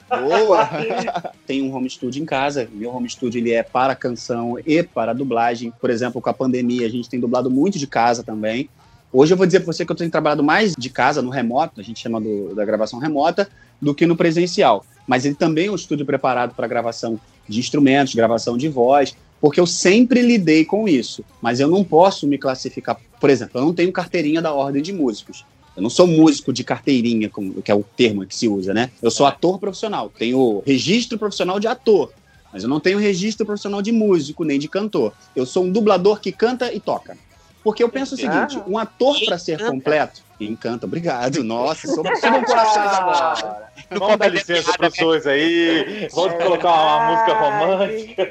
Boa! Tem um home studio em casa. Meu home studio ele é para canção e para dublagem. Por exemplo, com a pandemia, a gente tem dublado muito de casa também. Hoje eu vou dizer para você que eu tenho trabalhado mais de casa, no remoto, a gente chama do- da gravação remota, do que no presencial. Mas ele também é um estúdio preparado para gravação de instrumentos, gravação de voz, porque eu sempre lidei com isso. Mas eu não posso me classificar. Por exemplo, eu não tenho carteirinha da ordem de músicos. Eu não sou músico de carteirinha, como- que é o termo que se usa, né? Eu sou ator profissional. Tenho registro profissional de ator, mas eu não tenho registro profissional de músico nem de cantor. Eu sou um dublador que canta e toca. Porque eu penso o seguinte: um ator para ser completo. Encanta, obrigado. Nossa, sou subam corações agora.
Vamos dar licença para os dois aí. Vamos colocar uma música romântica.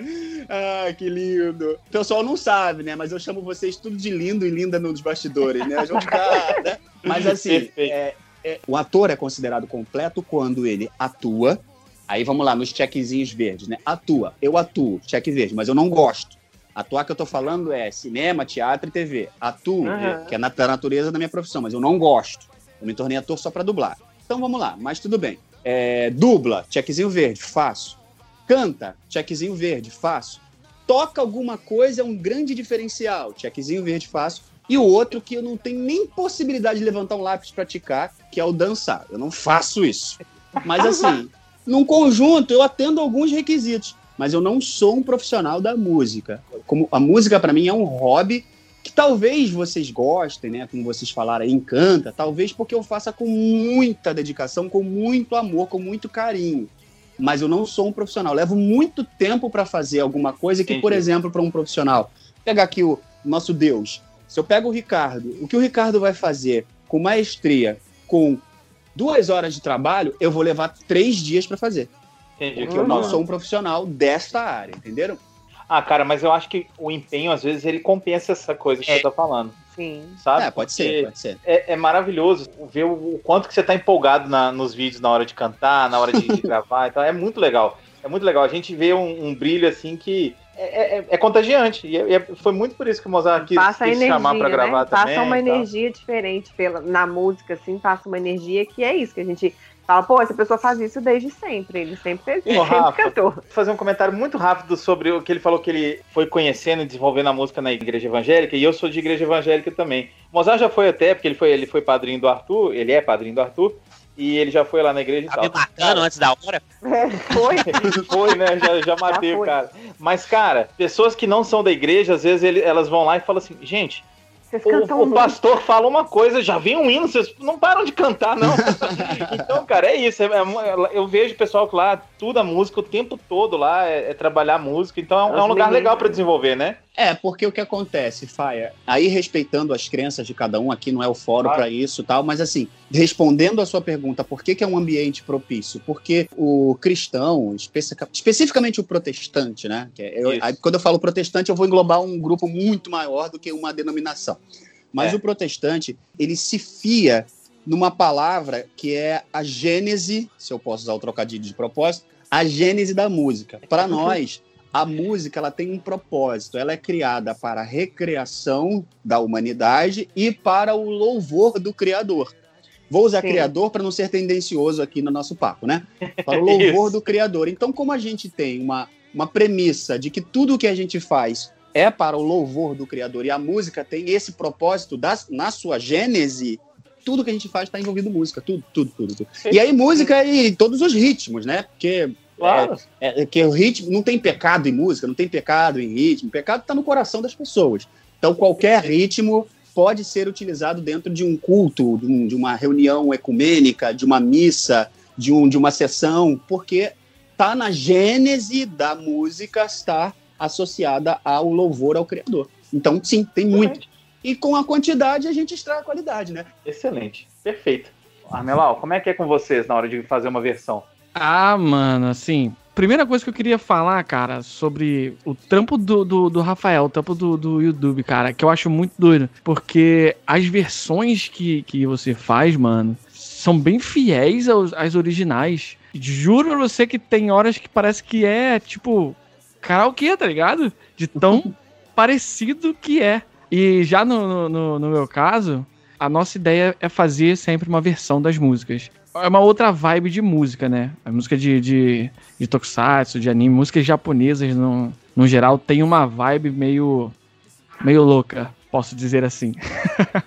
Ah, que lindo. O pessoal não sabe, né? Mas eu chamo vocês tudo de lindo e linda nos bastidores, né? Né? Mas assim, é, é, o ator é considerado completo quando ele atua. Aí vamos lá, nos checkzinhos verdes, né? Atua, eu atuo, check verde, mas eu não gosto. Atuar que eu tô falando é cinema, teatro e TV. Atuo,
Aham.
que é na natureza da minha profissão, mas eu não gosto. Eu me tornei ator só pra dublar. Então vamos lá, mas tudo bem. É, dubla, checkzinho verde, faço. Canta, checkzinho verde, faço. Toca alguma coisa é um grande diferencial, checkzinho verde, faço. E o outro que eu não tenho nem possibilidade de levantar um lápis e praticar, que é o dançar. Eu não faço isso. Mas assim, num conjunto eu atendo alguns requisitos, mas eu não sou um profissional da música. Como a música para mim é um hobby que talvez vocês gostem, né? Como vocês falaram encanta, talvez porque eu faça com muita dedicação, com muito amor, com muito carinho. Mas eu não sou um profissional. Levo muito tempo para fazer alguma coisa que, por exemplo, para um profissional, pegar aqui o nosso Deus. Se eu pego o Ricardo, o que o Ricardo vai fazer com maestria, com duas horas de trabalho, eu vou levar três dias para fazer.
Entendi
Porque
eu
eu não
falo.
sou um profissional desta área, entenderam?
Ah, cara, mas eu acho que o empenho, às vezes, ele compensa essa coisa que
É.
você tá falando.
Sim.
Sabe?
é, pode
Porque
ser, pode ser.
É, é maravilhoso ver o, o quanto que você tá empolgado na- nos vídeos na hora de cantar, na hora de, de gravar. Então é muito legal. É muito legal. A gente vê um, um brilho assim que é, é- é contagiante. E é- é- foi muito por isso que o Mozart quis,
Passa
quis
energia,
chamar pra
né?
gravar também.
Passa uma energia diferente pela, na música, assim, passa uma energia que é isso, que a gente fala, pô, essa pessoa faz isso desde sempre, ele sempre fez
Ô,
isso, sempre
Rafa.
cantou.
Vou fazer um comentário muito rápido sobre o que ele falou que ele foi conhecendo e desenvolvendo a música na igreja evangélica, e eu sou de igreja evangélica também. O Mozart já foi até, porque ele foi, ele foi padrinho do Arthur, ele é padrinho do Arthur, e ele já foi lá na igreja e
Tá
tal.
me matando antes da hora?
É, foi.
Foi, né? Já, já matei
Já
o cara. Mas, cara, pessoas que não são da igreja, às vezes ele- elas vão lá e falam assim, gente, o, o
muito.
pastor fala uma coisa, já vem um hino, vocês não param de cantar, não. então, cara, é isso. é- é- eu vejo o pessoal que lá estuda música o tempo todo lá, é, é trabalhar música. Então é um, é um lugar legal pra desenvolver, né?
É, porque o que acontece, Faia, aí respeitando as crenças de cada um, aqui não é o fórum
Claro.
para isso e tal, mas assim, respondendo a sua pergunta, por que, que é um ambiente propício? Porque o cristão, especi- especificamente o protestante, né? que é- eu- aí, quando eu falo protestante, eu vou englobar um grupo muito maior do que uma denominação. Mas
É.
o protestante, ele se fia numa palavra que é a gênese, se eu posso usar o trocadilho de propósito, a gênese da música. Para nós, a música ela tem um propósito. Ela é criada para a recreação da humanidade e para o louvor do Criador. Vou usar
Sim.
Criador para não ser tendencioso aqui no nosso papo, né? Para o louvor do Criador. Então, como a gente tem uma, uma premissa de que tudo que a gente faz é para o louvor do Criador e a música tem esse propósito das, na sua gênese, tudo que a gente faz está envolvido em música, tudo, tudo, tudo, tudo. E aí música e todos os ritmos, né? Porque
Claro.
é, que o ritmo não tem pecado em música, não tem pecado em ritmo. O pecado está no coração das pessoas. Então qualquer ritmo pode ser utilizado dentro de um culto, de, um- de uma reunião ecumênica, de uma missa, de, um, de uma sessão, porque está na gênese da música estar associada ao louvor ao Criador. Então sim, tem muito. E com a quantidade a gente extrai a qualidade, né?
Excelente. Perfeito. Armelau, como é que é com vocês na hora de fazer uma versão?
Ah, mano, assim. Primeira coisa que eu queria falar, cara, sobre o trampo do, do, do Rafael, o trampo do, do YouTube, cara, que eu acho muito doido. Porque as versões que, que você faz, mano, são bem fiéis aos, às originais. Juro pra você que tem horas que parece que é, tipo, karaokê, tá ligado? De tão parecido que é. E já no, no- no, no meu caso, a nossa ideia é fazer sempre uma versão das músicas. É uma outra vibe de música, né? A música de, de, de tokusatsu, de anime, músicas japonesas no, no geral tem uma vibe meio, meio louca, posso dizer assim.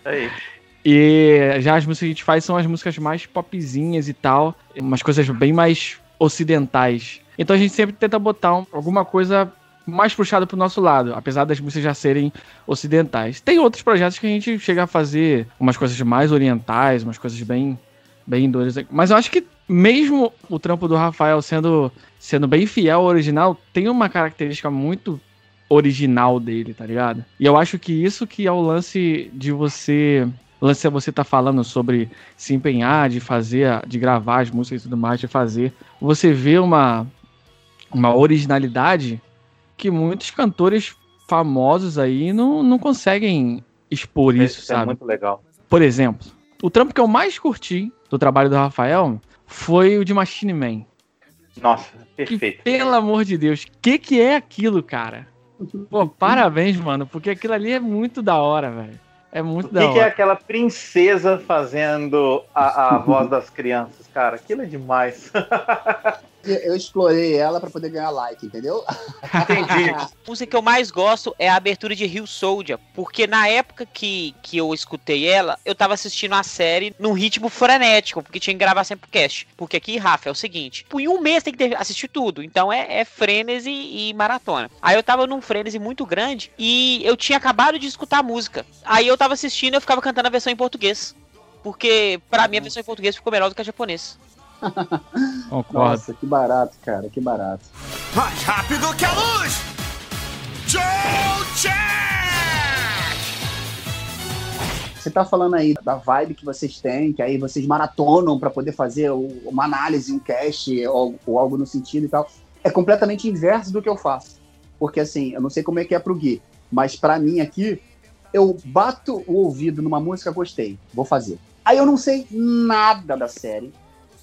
Aí.
E já as músicas que a gente faz são as músicas mais popzinhas e tal, umas coisas bem mais ocidentais. Então a gente sempre tenta botar um- alguma coisa mais puxada pro nosso lado, apesar das músicas já serem ocidentais. Tem outros projetos que a gente chega a fazer umas coisas mais orientais, umas coisas bem bem doidas. Mas eu acho que mesmo o trampo do Rafael sendo sendo bem fiel ao original, tem uma característica muito original dele, tá ligado? E eu acho que isso que é o lance de você o lance é você tá falando sobre se empenhar, de fazer, de gravar as músicas e tudo mais, de fazer. Você vê uma, uma originalidade que muitos cantores famosos aí não, não conseguem expor isso,
Isso
sabe?
é muito legal.
Por exemplo, o trampo que eu mais curti do trabalho do Rafael foi o de Machine Man.
Nossa,
Que,
perfeito.
pelo amor de Deus, o que, que é aquilo, cara? Pô, parabéns, mano, porque aquilo ali é muito da hora, velho. É muito
O
da
que, que é
hora.
aquela princesa fazendo a, a voz das crianças, cara? Aquilo é demais.
Eu explorei ela pra poder ganhar like, entendeu?
Entendi.
A música que eu mais gosto é a abertura de Rio Soldier, porque na época que, que eu escutei ela, eu tava assistindo a série num ritmo frenético, porque tinha que gravar sempre o cast. Porque aqui, Rafa, é o seguinte: em um mês tem que ter, assistir tudo, então é, é frênese e maratona. Aí eu tava num frênese muito grande e eu tinha acabado de escutar a música. Aí eu tava assistindo e eu ficava cantando a versão em português. Porque, pra mim, a versão em português ficou melhor do que a japonês.
Concordo.
Nossa, que barato, cara, que barato.
Mais rápido que a luz! Joe Jack!
Você tá falando aí da vibe que vocês têm, que aí vocês maratonam pra poder fazer uma análise, um cast ou, ou algo no sentido e tal. É completamente inverso do que eu faço. Porque assim, eu não sei como é que é pro Gui, mas pra mim aqui, eu bato o ouvido numa música, gostei, vou fazer. Aí eu não sei nada da série,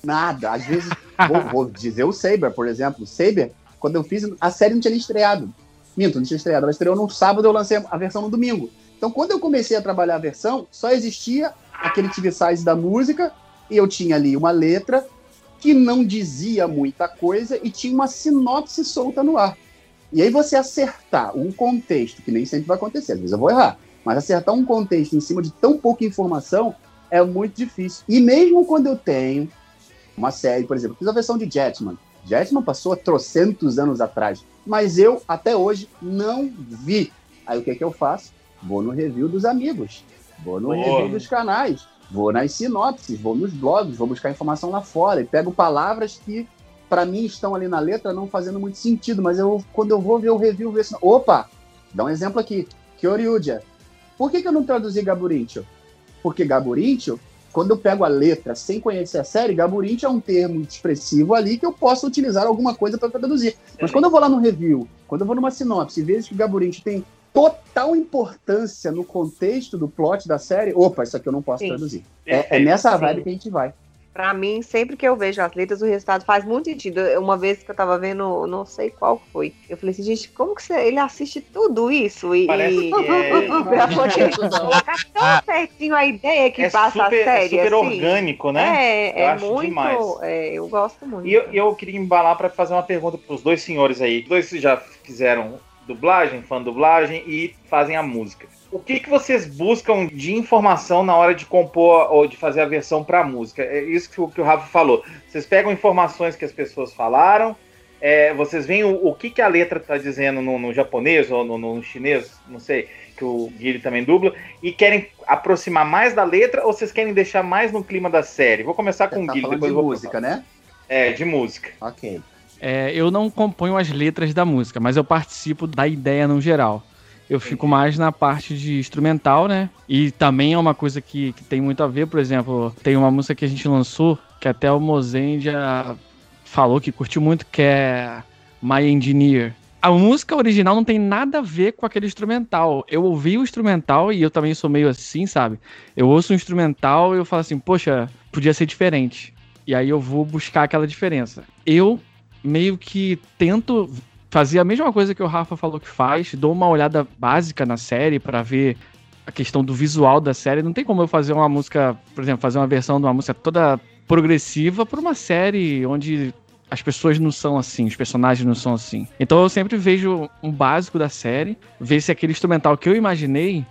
nada. Às vezes, vou, vou dizer o Saber, por exemplo. O Saber, quando eu fiz, a série não tinha estreado. Minto, não tinha estreado. Ela estreou no sábado, eu lancei a versão no domingo. Então, quando eu comecei a trabalhar a versão, só existia aquele TV size da música e eu tinha ali uma letra que não dizia muita coisa e tinha uma sinopse solta no ar. E aí você acertar um contexto, que nem sempre vai acontecer, às vezes eu vou errar, mas acertar um contexto em cima de tão pouca informação é muito difícil. E mesmo quando eu tenho uma série, por exemplo, fiz a versão de Jetman. Jetman passou há trocentos anos atrás, mas eu, até hoje, não vi. Aí o que, que eu faço? Vou no review dos amigos, vou no
Boa.
review dos canais, vou nas sinopses, vou nos blogs, vou buscar informação lá fora e pego palavras que para mim estão ali na letra não fazendo muito sentido, mas eu quando eu vou ver o review, ver se... opa, dá um exemplo aqui, Kyoryuja. Por que, que eu não traduzi Gaburincho? Porque Gaburincho, quando eu pego a letra sem conhecer a série, Gaburincho é um termo expressivo ali que eu posso utilizar alguma coisa para traduzir. Mas quando eu vou lá no review, quando eu vou numa sinopse e vejo que Gaburincho tem total importância no contexto do plot da série, opa, isso aqui eu não posso
Sim.
traduzir. É, é nessa vibe
Sim.
que a gente vai.
Pra mim, sempre que eu vejo as letras, o resultado faz muito sentido. Uma vez que eu tava vendo, não sei qual foi, eu falei assim, gente, como que você, ele assiste tudo isso? E,
Parece
e...
que é-
Pra poder colocar tão certinho a ideia que
É
passa
super,
a série,
é super
assim.
orgânico, né?
É,
Eu
é
acho
muito.
demais.
é, eu gosto muito.
E eu, eu queria embalar para fazer uma pergunta para os dois senhores aí. Os dois já fizeram dublagem, fã dublagem e fazem a música. O que, que vocês buscam de informação na hora de compor ou de fazer a versão para música? É isso que o, que o Rafa falou. Vocês pegam informações que as pessoas falaram, é, vocês veem o, o que, que a letra está dizendo no, no japonês ou no, no chinês, não sei, que o Guilherme também dubla, e querem aproximar mais da letra ou vocês querem deixar mais no clima da série? Vou começar com
Você
o
tá
Guilherme, depois
de música, né?
É, de música.
Ok.
É, eu não componho as letras da música, mas eu participo da ideia no geral. Eu fico mais na parte de instrumental, né? E também é uma coisa que, que tem muito a ver, por exemplo, tem uma música que a gente lançou, que até o Mozendia falou que curtiu muito, que é My Engineer. A música original não tem nada a ver com aquele instrumental. Eu ouvi o instrumental e eu também sou meio assim, sabe? Eu ouço o instrumental e eu falo assim, poxa, podia ser diferente. E aí eu vou buscar aquela diferença. Eu meio que tento fazer a mesma coisa que o Rafa falou que faz, dou uma olhada básica na série pra ver a questão do visual da série. Não tem como eu fazer uma música, por exemplo, fazer uma versão de uma música toda progressiva pra uma série onde as pessoas não são assim, os personagens não são assim. Então eu sempre vejo um básico da série, ver se aquele instrumental que eu imaginei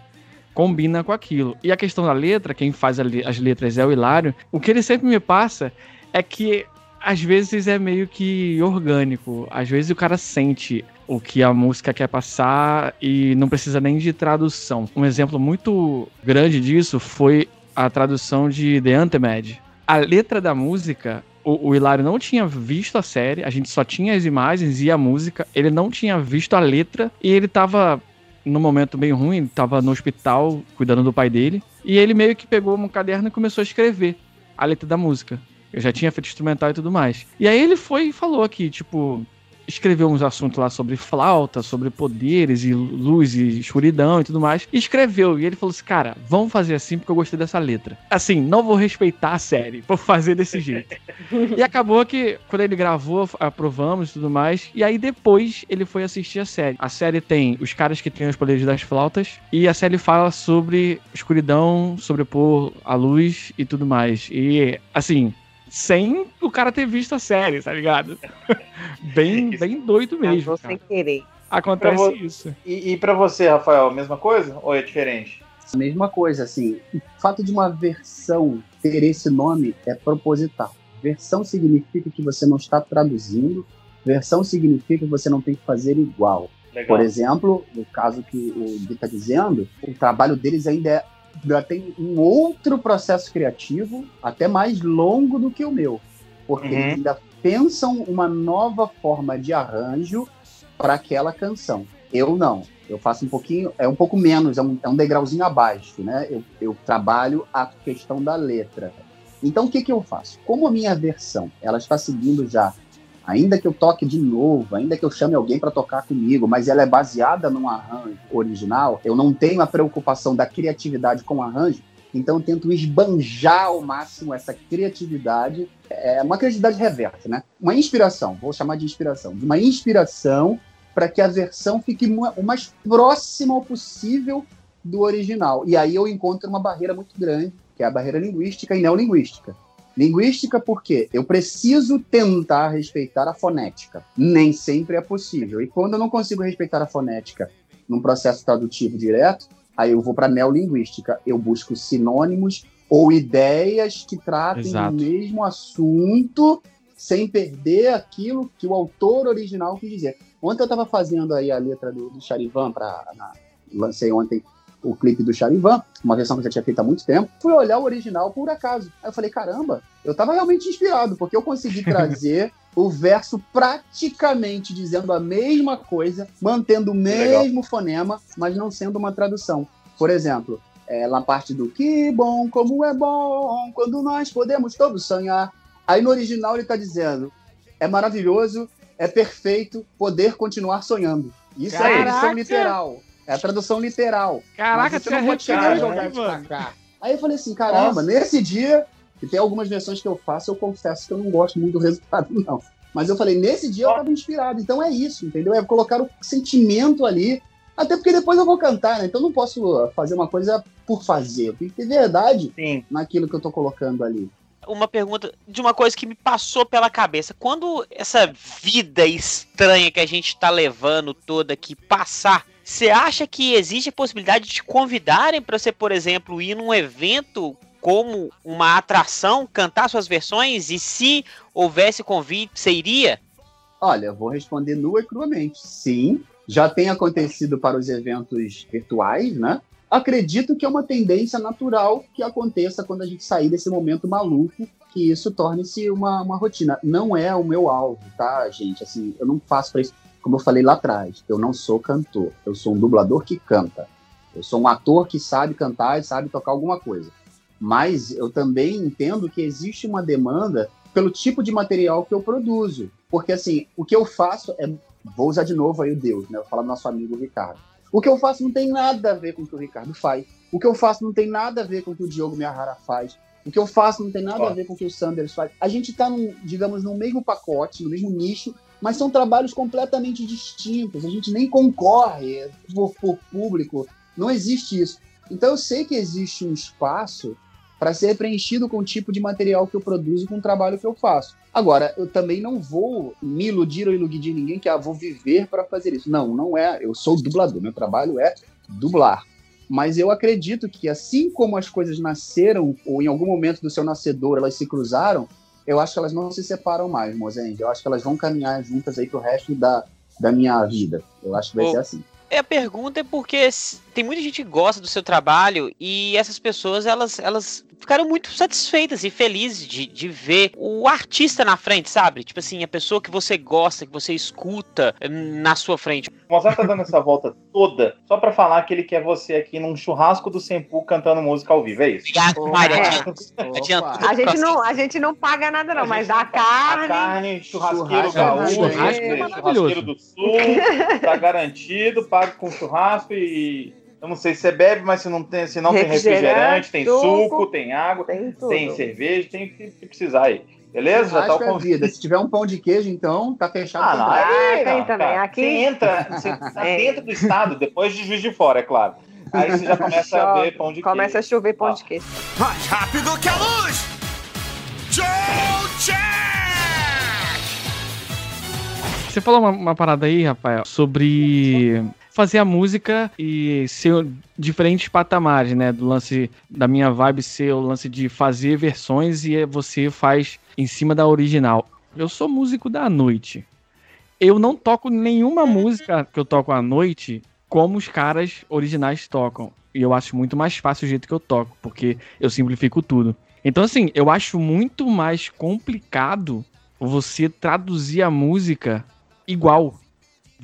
combina com aquilo. E a questão da letra, quem faz as letras é o Hilário. O que ele sempre me passa é que às vezes é meio que orgânico. Às vezes o cara sente o que a música quer passar e não precisa nem de tradução. Um exemplo muito grande disso foi a tradução de The Antemed. A letra da música, o, o Hilário não tinha visto a série, a gente só tinha as imagens e a música, ele não tinha visto a letra e ele tava num momento bem ruim, ele tava no hospital cuidando do pai dele, e ele meio que pegou um caderno e começou a escrever a letra da música. Eu já tinha feito instrumental e tudo mais. E aí ele foi e falou aqui, tipo, escreveu uns assuntos lá sobre flauta, sobre poderes e luz e escuridão e tudo mais. E escreveu. E ele falou assim: cara, vamos fazer assim porque eu gostei dessa letra. Assim, não vou respeitar a série, vou fazer desse jeito. e acabou que, quando ele gravou, aprovamos e tudo mais. E aí depois ele foi assistir a série. A série tem os caras que têm os poderes das flautas. E a série fala sobre escuridão, sobrepor a luz e tudo mais. E, assim, sem o cara ter visto a série, tá ligado? bem, bem doido mesmo.
sem querer.
Acontece
vo-
isso.
E, e para você, Rafael, a mesma coisa? Ou é diferente?
A mesma coisa, assim, o fato de uma versão ter esse nome é proposital. Versão significa que você não está traduzindo, versão significa que você não tem que fazer igual.
Legal.
Por exemplo, no caso que o Gui está dizendo, o trabalho deles ainda é já tem um outro processo criativo, até mais longo do que o meu. Porque
Uhum.
eles ainda pensam uma nova forma de arranjo para aquela canção. Eu não. Eu faço um pouquinho, é um pouco menos, é um, é um degrauzinho abaixo, né? Eu, eu trabalho a questão da letra. Então, o que, que eu faço? Como a minha versão ela está seguindo já ainda que eu toque de novo, ainda que eu chame alguém para tocar comigo, mas ela é baseada num arranjo original, eu não tenho a preocupação da criatividade com o arranjo, então eu tento esbanjar ao máximo essa criatividade, é uma criatividade reversa, né? Uma inspiração, vou chamar de inspiração, uma inspiração para que a versão fique o mais próxima possível do original. E aí eu encontro uma barreira muito grande, que é a barreira linguística e neolinguística. Linguística, porque eu preciso tentar respeitar a fonética. Nem sempre é possível. E quando eu não consigo respeitar a fonética num processo tradutivo direto, aí eu vou para neolinguística. Eu busco sinônimos ou ideias que tratem
Exato.
o mesmo assunto sem perder aquilo que o autor original quis dizer. Ontem eu estava fazendo aí a letra do, do Charivan para lancei ontem o clipe do Charivan, uma versão que eu já tinha feito há muito tempo. Fui olhar o original por acaso. Aí eu falei, caramba, eu tava realmente inspirado, porque eu consegui trazer o verso praticamente dizendo a mesma coisa, mantendo o
Legal.
mesmo fonema, mas não sendo uma tradução. Por exemplo, é, na parte do que bom, como é bom, quando nós podemos todos sonhar. Aí no original ele tá dizendo, é maravilhoso, é perfeito poder continuar sonhando. Isso é a tradução
Caraca!
literal. É a tradução literal.
Caraca, você
você não pode chegar e jogar
hein,
isso pra
mano?
cá. Aí eu falei assim, caramba, nesse dia, e tem algumas versões que eu faço, eu confesso que eu não gosto muito do resultado, não. Mas eu falei, nesse dia eu tava inspirado. Então é isso, entendeu? É colocar o sentimento ali. Até porque depois eu vou cantar, né? Então eu não posso fazer uma coisa por fazer. Eu tenho que ter verdade
Sim.
naquilo que eu tô colocando ali.
uma pergunta de uma coisa que me passou pela cabeça. Quando essa vida estranha que a gente tá levando toda aqui passar, você acha que existe a possibilidade de te convidarem para você, por exemplo, ir num evento como uma atração, cantar suas versões? E se houvesse convite, você iria?
Olha, vou responder nua e cruamente. Sim, já tem acontecido para os eventos virtuais, né? Acredito que é uma tendência natural que aconteça quando a gente sair desse momento maluco, que isso torne-se uma, uma rotina. Não é o meu alvo, tá, gente? Assim, eu não faço para isso. Como eu falei lá atrás, eu não sou cantor. Eu sou um dublador que canta. Eu sou um ator que sabe cantar e sabe tocar alguma coisa. Mas eu também entendo que existe uma demanda pelo tipo de material que eu produzo. Porque, assim, o que eu faço é. Vou usar de novo aí o Deus, né? Vou falar do nosso amigo Ricardo. O que eu faço não tem nada a ver com o que o Ricardo faz. O que eu faço não tem nada a ver com o que o Diogo Miyahara faz. O que eu faço não tem nada
Ó.
a ver com o que o Sanders faz. A gente tá, num, digamos, no mesmo pacote, no mesmo nicho, mas são trabalhos completamente distintos. A gente nem concorre por, por público. Não existe isso. Então eu sei que existe um espaço para ser preenchido com o tipo de material que eu produzo com o trabalho que eu faço. Agora, eu também não vou me iludir ou iludir ninguém que ah, vou viver para fazer isso. Não, não é. Eu sou dublador, meu trabalho é dublar. Mas eu acredito que assim como as coisas nasceram, ou em algum momento do seu nascedor elas se cruzaram, eu acho que elas não se separam mais, Mozende. Eu acho que elas vão caminhar juntas aí pro resto da, da minha vida. Eu acho que vai ser assim.
É, a pergunta é porque tem muita gente que gosta do seu trabalho e essas pessoas elas, elas ficaram muito satisfeitas e felizes de, de ver o artista na frente, sabe? Tipo assim, a pessoa que você gosta, que você escuta hum, na sua frente.
O Mozart tá dando essa volta toda só pra falar que ele quer você aqui num churrasco do Sempu cantando música ao vivo, é isso?
Obrigado,
Opa.
Maria.
É.
Adianta.
A gente, não, a gente não paga nada, não, mas dá
A
carne.
carne, churrasqueiro
Churrasco,
gaúcho,
churrasco é
churrasqueiro do sul, tá garantido, pago com churrasco e eu não sei se você bebe, mas se não tem, se não tem
Refrigerante,
refrigerante, tem
suco,
suco, tem água,
Tem tudo.
tem cerveja, tem o que precisar aí. Beleza? Já tá o
é
convite.
Se tiver um pão de queijo, então, tá fechado.
Ah, não, aí,
Ah, tem
não,
também.
cara.
Aqui-
Você entra, você tá
É.
dentro do estado, depois de Juiz de Fora, é claro. Aí você já começa a ver pão de
Começa a
queijo.
chover pão
Ó.
de queijo.
Mais rápido que a luz! Joe Jack!
Você falou uma, uma parada aí, Rafael, sobre fazer a música e ser diferentes patamares, né? Do lance da minha vibe ser o lance de fazer versões e você faz em cima da original. Eu sou músico da noite. Eu não toco nenhuma música que eu toco à noite como os caras originais tocam. E eu acho muito mais fácil o jeito que eu toco, porque eu simplifico tudo. Então, assim, eu acho muito mais complicado você traduzir a música igual.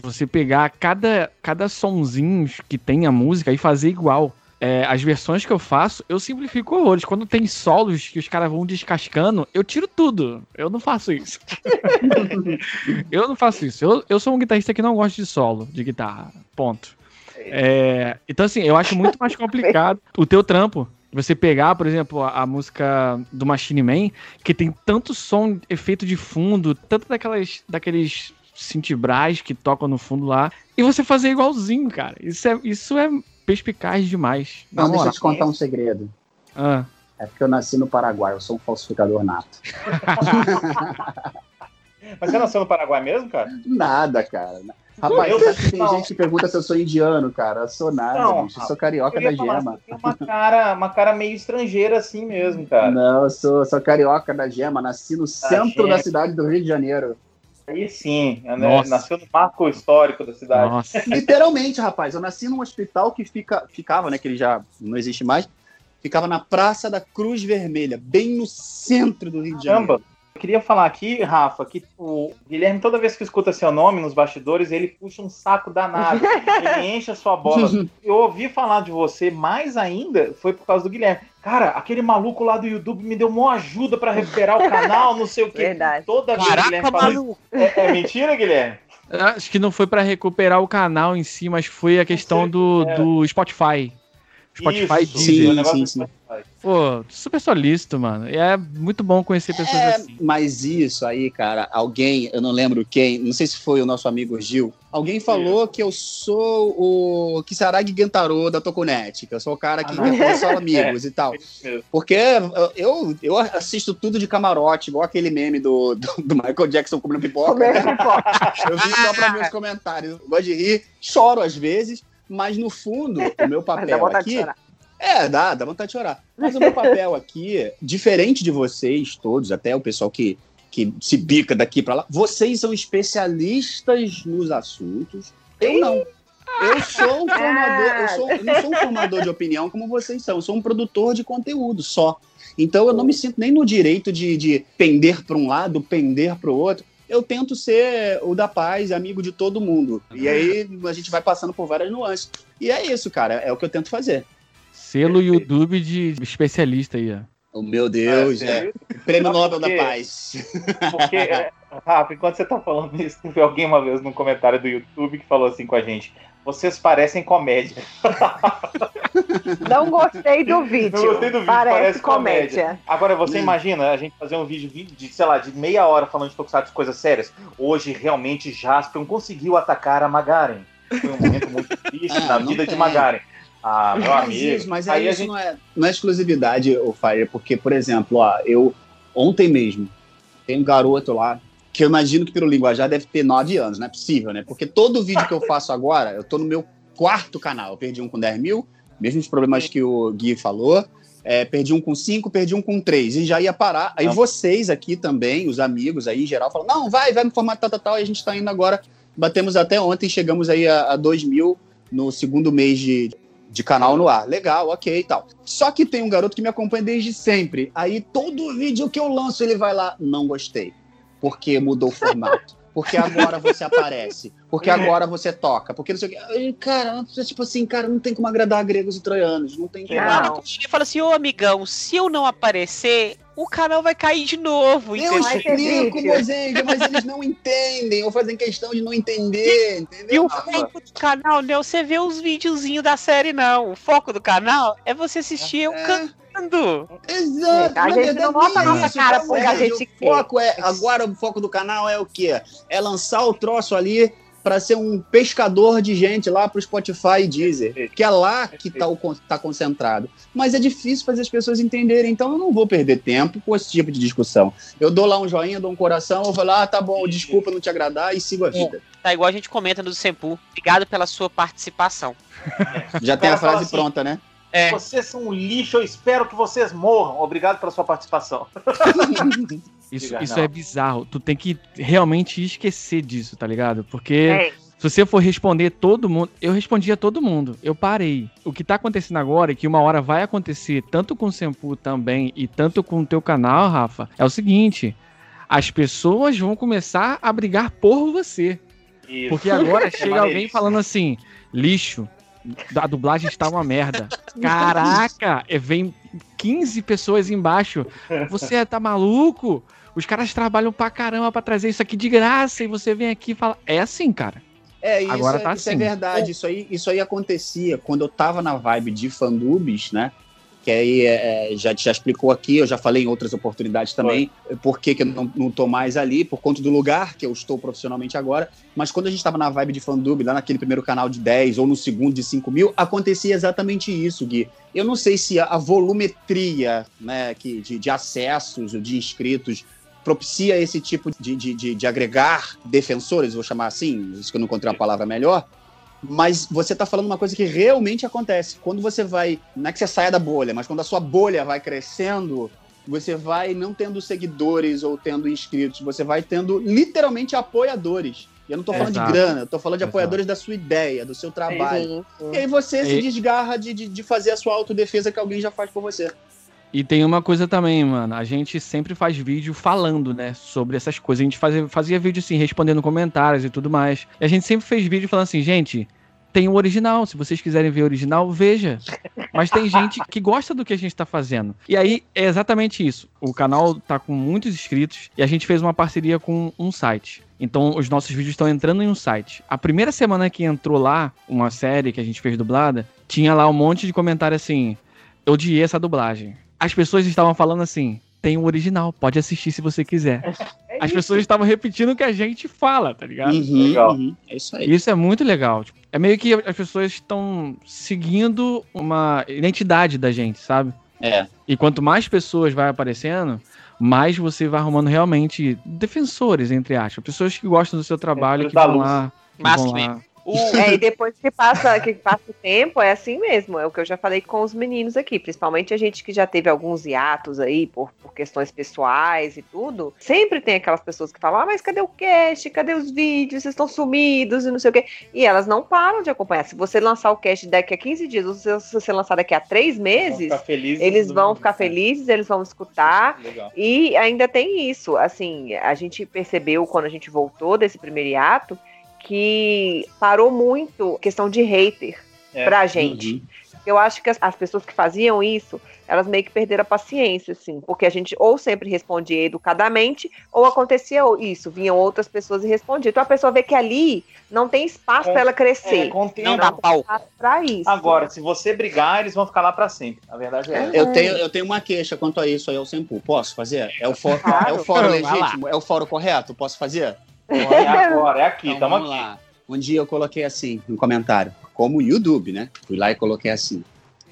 Você pegar cada, cada sonzinho que tem a música e fazer igual. É, as versões que eu faço, eu simplifico horrores. Quando tem solos que os caras vão descascando, eu tiro tudo. Eu não faço isso. eu não faço isso. Eu, eu sou um guitarrista que não gosta de solo de guitarra. Ponto. É, então, assim, eu acho muito mais complicado o teu trampo. Você pegar, por exemplo, a, a música do Machine Man, que tem tanto som, efeito de fundo, tanto daquelas, daqueles synthbras que tocam no fundo lá, e você fazer igualzinho, cara. Isso é, isso é perspicaz demais.
Não, deixa eu te contar um segredo.
Ah,
É porque eu nasci no Paraguai, eu sou um falsificador nato.
Mas você nasceu no Paraguai mesmo, cara?
Nada, cara. Rapaz,
Eu-
tem
não.
gente que pergunta se eu sou indiano, cara. Eu sou nada,
Não,
bicho. Eu sou carioca
Eu
da gema.
tem uma cara, uma cara meio estrangeira assim mesmo, cara.
Não, eu sou, sou carioca da gema. Nasci no centro
gema.
da cidade do Rio de Janeiro.
Aí sim, né? Nasceu no marco histórico da cidade.
nossa.
Literalmente, rapaz. Eu nasci num hospital que fica, ficava, né? Que ele já não existe mais. Ficava na Praça da Cruz Vermelha, bem no centro do Rio de Janeiro.
Queria falar aqui, Rafa, que o Guilherme, toda vez que escuta seu nome nos bastidores, ele puxa um saco danado. ele enche a sua bola. Eu ouvi falar de você mais ainda, foi por causa do Guilherme. Cara, aquele maluco lá do YouTube me deu uma ajuda pra recuperar o canal, não sei o quê.
Verdade.
Toda vez o
Caraca,
Guilherme fala isso. É, é mentira, Guilherme?
Acho que não foi pra recuperar o canal em si, mas foi a questão do,
É.
do Spotify. Spotify
Isso,
Deezer.
sim,
do
sim.
Pô, super solícito, mano. E é muito bom conhecer pessoas
É,
assim.
mas isso aí, cara, alguém, eu não lembro quem, não sei se foi o nosso amigo Gil, alguém falou que eu sou o Kisaragi Gentaro da Tokunet, que eu sou o cara que
Ah,
só amigos e tal.
É.
Porque eu, eu assisto tudo de camarote, igual aquele meme do, do, do Michael Jackson comendo pipoca.
Comendo
né?
pipoca.
Eu vi só pra ver os comentários. Eu gosto de rir, choro às vezes, mas no fundo, o meu
dá
papel aqui.
chorar.
É, dá, dá vontade de chorar. Mas o meu papel aqui, diferente de vocês todos, até o pessoal que, que se bica daqui pra lá, vocês são especialistas nos assuntos. Eu não. Eu sou um formador, eu, sou, eu não sou um formador de opinião como vocês são, eu sou um produtor de conteúdo só. Então eu não me sinto nem no direito de, de pender para um lado, pender para o outro. Eu tento ser o da paz, amigo de todo mundo. E aí a gente vai passando por várias nuances. E é isso, cara, é o que eu tento fazer.
Selo YouTube de especialista aí, ó.
Oh, meu Deus,
É,
é.
sério?
Prêmio
Não,
Nobel
porque-
da Paz.
Porque, é, Rafa, enquanto você tá falando isso, teve alguém uma vez no comentário do YouTube que falou assim com a gente: vocês parecem comédia.
Não gostei do vídeo.
Não gostei do vídeo,
Parece,
parece comédia.
comédia.
Agora, você
Hum.
imagina a gente fazer um vídeo de, sei lá, de meia hora falando de Tokusatsu coisas sérias. Hoje, realmente, Jaspion conseguiu atacar a Magaren. Foi um momento muito triste
Ah,
na
não
vida de. Magaren. Ah, meu
Mas
amigo.
isso, mas
aí
aí isso
gente.
não, é, não é exclusividade, o Fire, porque, por exemplo, ó, eu ontem mesmo tem um garoto lá que eu imagino que pelo linguajar deve ter nove anos, não é possível, né? Porque todo vídeo que eu faço agora, eu tô no meu quarto canal. Eu perdi um com 10 mil, mesmos problemas que o Gui falou. É, perdi um com 5, perdi um com 3. E já ia parar. Aí
Não.
vocês aqui também, os amigos aí em geral, falam: não, vai, vai no formato tal, tal, tal. E a gente tá indo agora. Batemos até ontem, chegamos aí a, a 2 mil no segundo mês de, de canal no ar. Legal, ok e tal. Só que tem um garoto que me acompanha desde sempre. Aí todo vídeo que eu lanço, ele vai lá, não gostei. Porque mudou o formato. Porque agora você aparece. Porque agora você toca. Porque não sei o quê. Cara, tipo assim, cara, não tem como agradar gregos e troianos. Não tem como.
Não.
Ele fala assim, ô amigão, se eu não aparecer, o canal vai cair de novo.
Eu explico. Mozenga, mas eles não entendem, ou fazem questão de não entender,
E
entendeu?
o foco do canal não é você ver os videozinhos da série, não. O foco do canal é você assistir eu
É.
cantando.
Exato.
A
na
gente não bota a
é
nossa cara
tá
porque a gente
O
quer.
foco é, agora o foco do canal é o quê? É lançar o troço ali para ser um pescador de gente lá pro Spotify e Deezer, que é lá que tá, o, con- tá concentrado. Mas é difícil fazer as pessoas entenderem, então eu não vou perder tempo com esse tipo de discussão. Eu dou lá um joinha, dou um coração, eu falo, ah, tá bom, desculpa não te agradar e sigo a vida.
Tá igual a gente comenta no Sempu. Obrigado pela sua participação.
Já tem a frase
assim,
pronta, né?
É.
Vocês são um lixo, eu espero que vocês morram. Obrigado pela sua participação.
Isso,
Diga,
isso
não.
é bizarro. Tu tem que realmente esquecer disso, tá ligado? Porque
É,
se você for responder todo mundo, eu respondi a todo mundo. Eu parei. O que tá acontecendo agora e que uma hora vai acontecer, tanto com o Sempu também e tanto com o teu canal, Rafa, é o seguinte: as pessoas vão começar a brigar por você.
Isso.
Porque agora chega alguém falando assim: lixo, a dublagem está uma merda. Caraca, é, vem 15 pessoas embaixo. Você tá maluco? Os caras trabalham pra caramba pra trazer isso aqui de graça e você vem aqui e fala. É assim, cara.
É, isso,
Agora
é,
tá
isso é
assim.
verdade. Isso aí, isso aí acontecia quando eu tava na vibe de fandubes, né? Que aí é, é, já, já explicou aqui, eu já falei em outras oportunidades também, por que, que eu não, não tô mais ali, por conta do lugar que eu estou profissionalmente agora. Mas quando a gente tava na vibe de fandub, lá naquele primeiro canal de 10 ou no segundo de 5 mil, acontecia exatamente isso, Gui. Eu não sei se a, a volumetria né, que, de, de acessos, de inscritos, propicia esse tipo de, de, de, de agregar defensores, vou chamar assim, isso que eu não encontrei uma palavra melhor, mas você está falando uma coisa que realmente acontece. Quando você vai, não é que você saia da bolha, mas quando a sua bolha vai crescendo, você vai não tendo seguidores ou tendo inscritos, você vai tendo literalmente apoiadores. E eu não tô falando
Exato.
de grana, eu tô falando de
Exato.
apoiadores da sua ideia, do seu trabalho. E aí você se
E-
desgarra de, de, de fazer a sua autodefesa que alguém já faz por você.
E tem uma coisa também, mano. A gente sempre faz vídeo falando, né? Sobre essas coisas. A gente fazia, fazia vídeo assim, respondendo comentários e tudo mais. E a gente sempre fez vídeo falando assim, gente. Tem o original, se vocês quiserem ver o original, veja. Mas tem gente que gosta do que a gente tá fazendo. E aí é exatamente isso. O canal tá com muitos inscritos e a gente fez uma parceria com um site. Então os nossos vídeos estão entrando em um site. A primeira semana que entrou lá, uma série que a gente fez dublada, tinha lá um monte de comentário assim: eu odiei essa dublagem. As pessoas estavam falando assim: tem o original, pode assistir se você quiser.
É
As
isso.
pessoas estavam repetindo o que a gente fala, tá ligado?
Uhum,
Legal.
uhum. É isso aí.
Isso é muito legal. Tipo, é meio que as pessoas estão seguindo uma identidade da gente, sabe?
É.
E quanto mais pessoas vai aparecendo, mais você vai arrumando realmente defensores, entre aspas. Pessoas que gostam do seu trabalho, que
Defensores da
vão
luz.
lá. que
Massa
vão
mesmo.
lá.
O,
É, e depois que passa, que passa o tempo, é assim mesmo. É o que eu já falei com os meninos aqui. Principalmente a gente que já teve alguns hiatos aí por, por questões pessoais e tudo. Sempre tem aquelas pessoas que falam: ah, mas cadê o cast? Cadê os vídeos? Vocês estão sumidos e não sei o quê. E elas não param de acompanhar. Se você lançar o cast daqui a 15 dias, ou se você lançar daqui a 3
Vão
meses,
felizes
eles vão
mundo.
ficar felizes, eles vão escutar.
Legal.
E ainda tem isso, assim, a gente percebeu quando a gente voltou desse primeiro hiato que parou muito a questão de hater
É.
pra gente.
Uhum.
Eu acho que as, as pessoas que faziam isso, elas meio que perderam a paciência, assim, porque a gente ou sempre respondia educadamente, ou acontecia isso, vinham outras pessoas e respondiam. Então a pessoa vê que ali não tem espaço
Com-
para ela
É,
crescer.
tempo.
não dá pau.
Pra isso.
Agora, se você brigar, eles vão ficar lá pra sempre. A verdade é.
Eu tenho, eu tenho uma queixa quanto a isso aí ao Sempu. Posso fazer? É o, fórum,
Claro.
é o fórum legítimo? É o fórum correto? Posso fazer?
Então, é agora, é aqui,
Então,
estamos
vamos
aqui.
lá. Um dia eu coloquei assim, no comentário, como o YouTube, né? Fui lá e coloquei assim.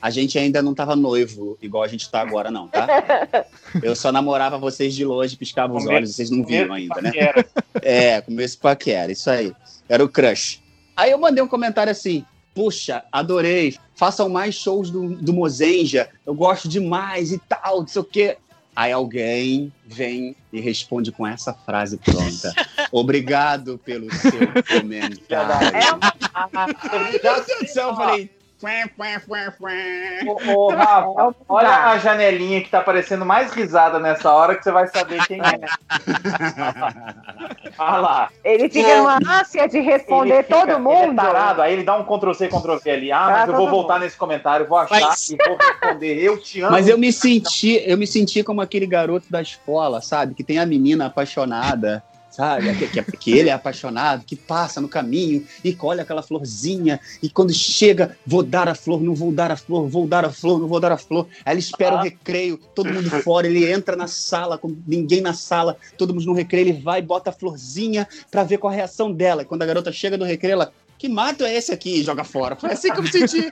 A gente ainda não tava noivo, igual a gente tá agora, não, tá? Eu só namorava vocês de longe, piscava os
Começo-
olhos, vocês não viram
Começo
ainda, né? É, começo paquera, isso aí. Era o crush. Aí eu mandei um comentário assim: Puxa, adorei. Façam mais shows do, do Mozenja. Eu gosto demais e tal, não sei o quê. Aí alguém vem e responde com essa frase pronta. Obrigado pelo seu comentário.
É uma-
eu falei,
Ô, ô, Rafa, olha a janelinha que tá aparecendo mais risada nessa hora que você vai saber quem é. Olha lá.
Ele fica numa ânsia de responder
Ele fica-
todo
ele é
mundo.
tarado, aí ele dá um Ctrl-C, Ctrl-V ali. Ah, mas
Ah,
eu
todo
vou
mundo.
voltar nesse comentário, vou achar
Mas-
e vou responder. Eu te amo.
Mas eu me senti, eu me senti como aquele garoto da escola, sabe? Que tem a menina apaixonada, sabe? Que, que- que ele é apaixonado, que passa no caminho e colhe aquela florzinha, e quando chega, vou dar a flor, não vou dar a flor, vou dar a flor, não vou dar a flor. Aí ele espera o recreio, todo mundo fora, ele entra na sala, com ninguém na sala, todo mundo no recreio, ele vai e bota a florzinha pra ver qual a reação dela. E quando a garota chega do recreio, ela. Que mato é esse aqui? E joga fora. Foi assim que eu me senti.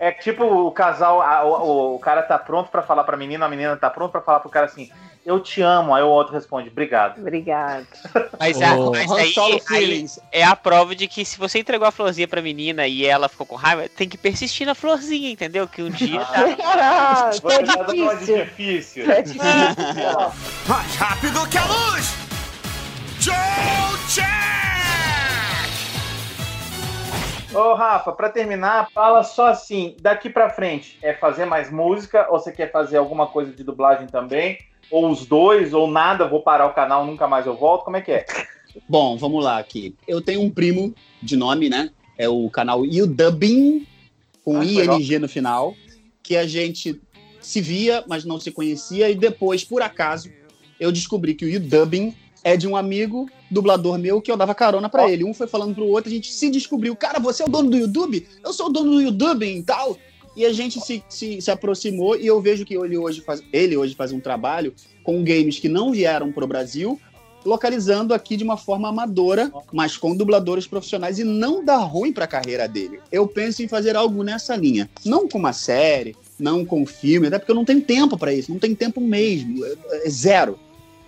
É tipo o casal, a- o, o cara tá pronto pra falar pra menina, a menina tá pronto pra falar pro cara assim, eu te amo. Aí o outro responde, obrigado.
Obrigado.
Mas, a-
Oh.
mas aí, aí é a prova de que se você entregou a florzinha pra menina e ela ficou com raiva, tem que persistir na florzinha, entendeu? Que um dia tá.
Ah, foi
tá dando uma de
difícil.
difícil.
Foi difícil.
Mais rápido que a luz! Joe Jack!
Ô, Rafa, pra terminar, fala só assim, daqui pra frente, é fazer mais música ou você quer fazer alguma coisa de dublagem também? Ou os dois, ou nada, vou parar o canal, nunca mais eu volto, como é que é?
Bom, vamos lá aqui. Eu tenho um primo de nome, né? É o canal UDubbing, com
Ah.
ING no final, que a gente se via, mas não se conhecia, e depois, por acaso, eu descobri que o UDubbing é de um amigo dublador meu que eu dava carona pra
Ó.
ele. Um foi falando pro outro, a gente se descobriu. Cara, você é o dono do YouTube? Eu sou o dono do UDubbing e tal. E a gente se, se, se aproximou e eu vejo que ele hoje, faz, ele hoje faz um trabalho com games que não vieram pro Brasil, localizando aqui de uma forma amadora, mas com dubladores profissionais e não dá ruim para a carreira dele. Eu penso em fazer algo nessa linha, não com uma série, não com filme, até porque eu não tenho tempo para isso, não tenho tempo mesmo, é, é zero.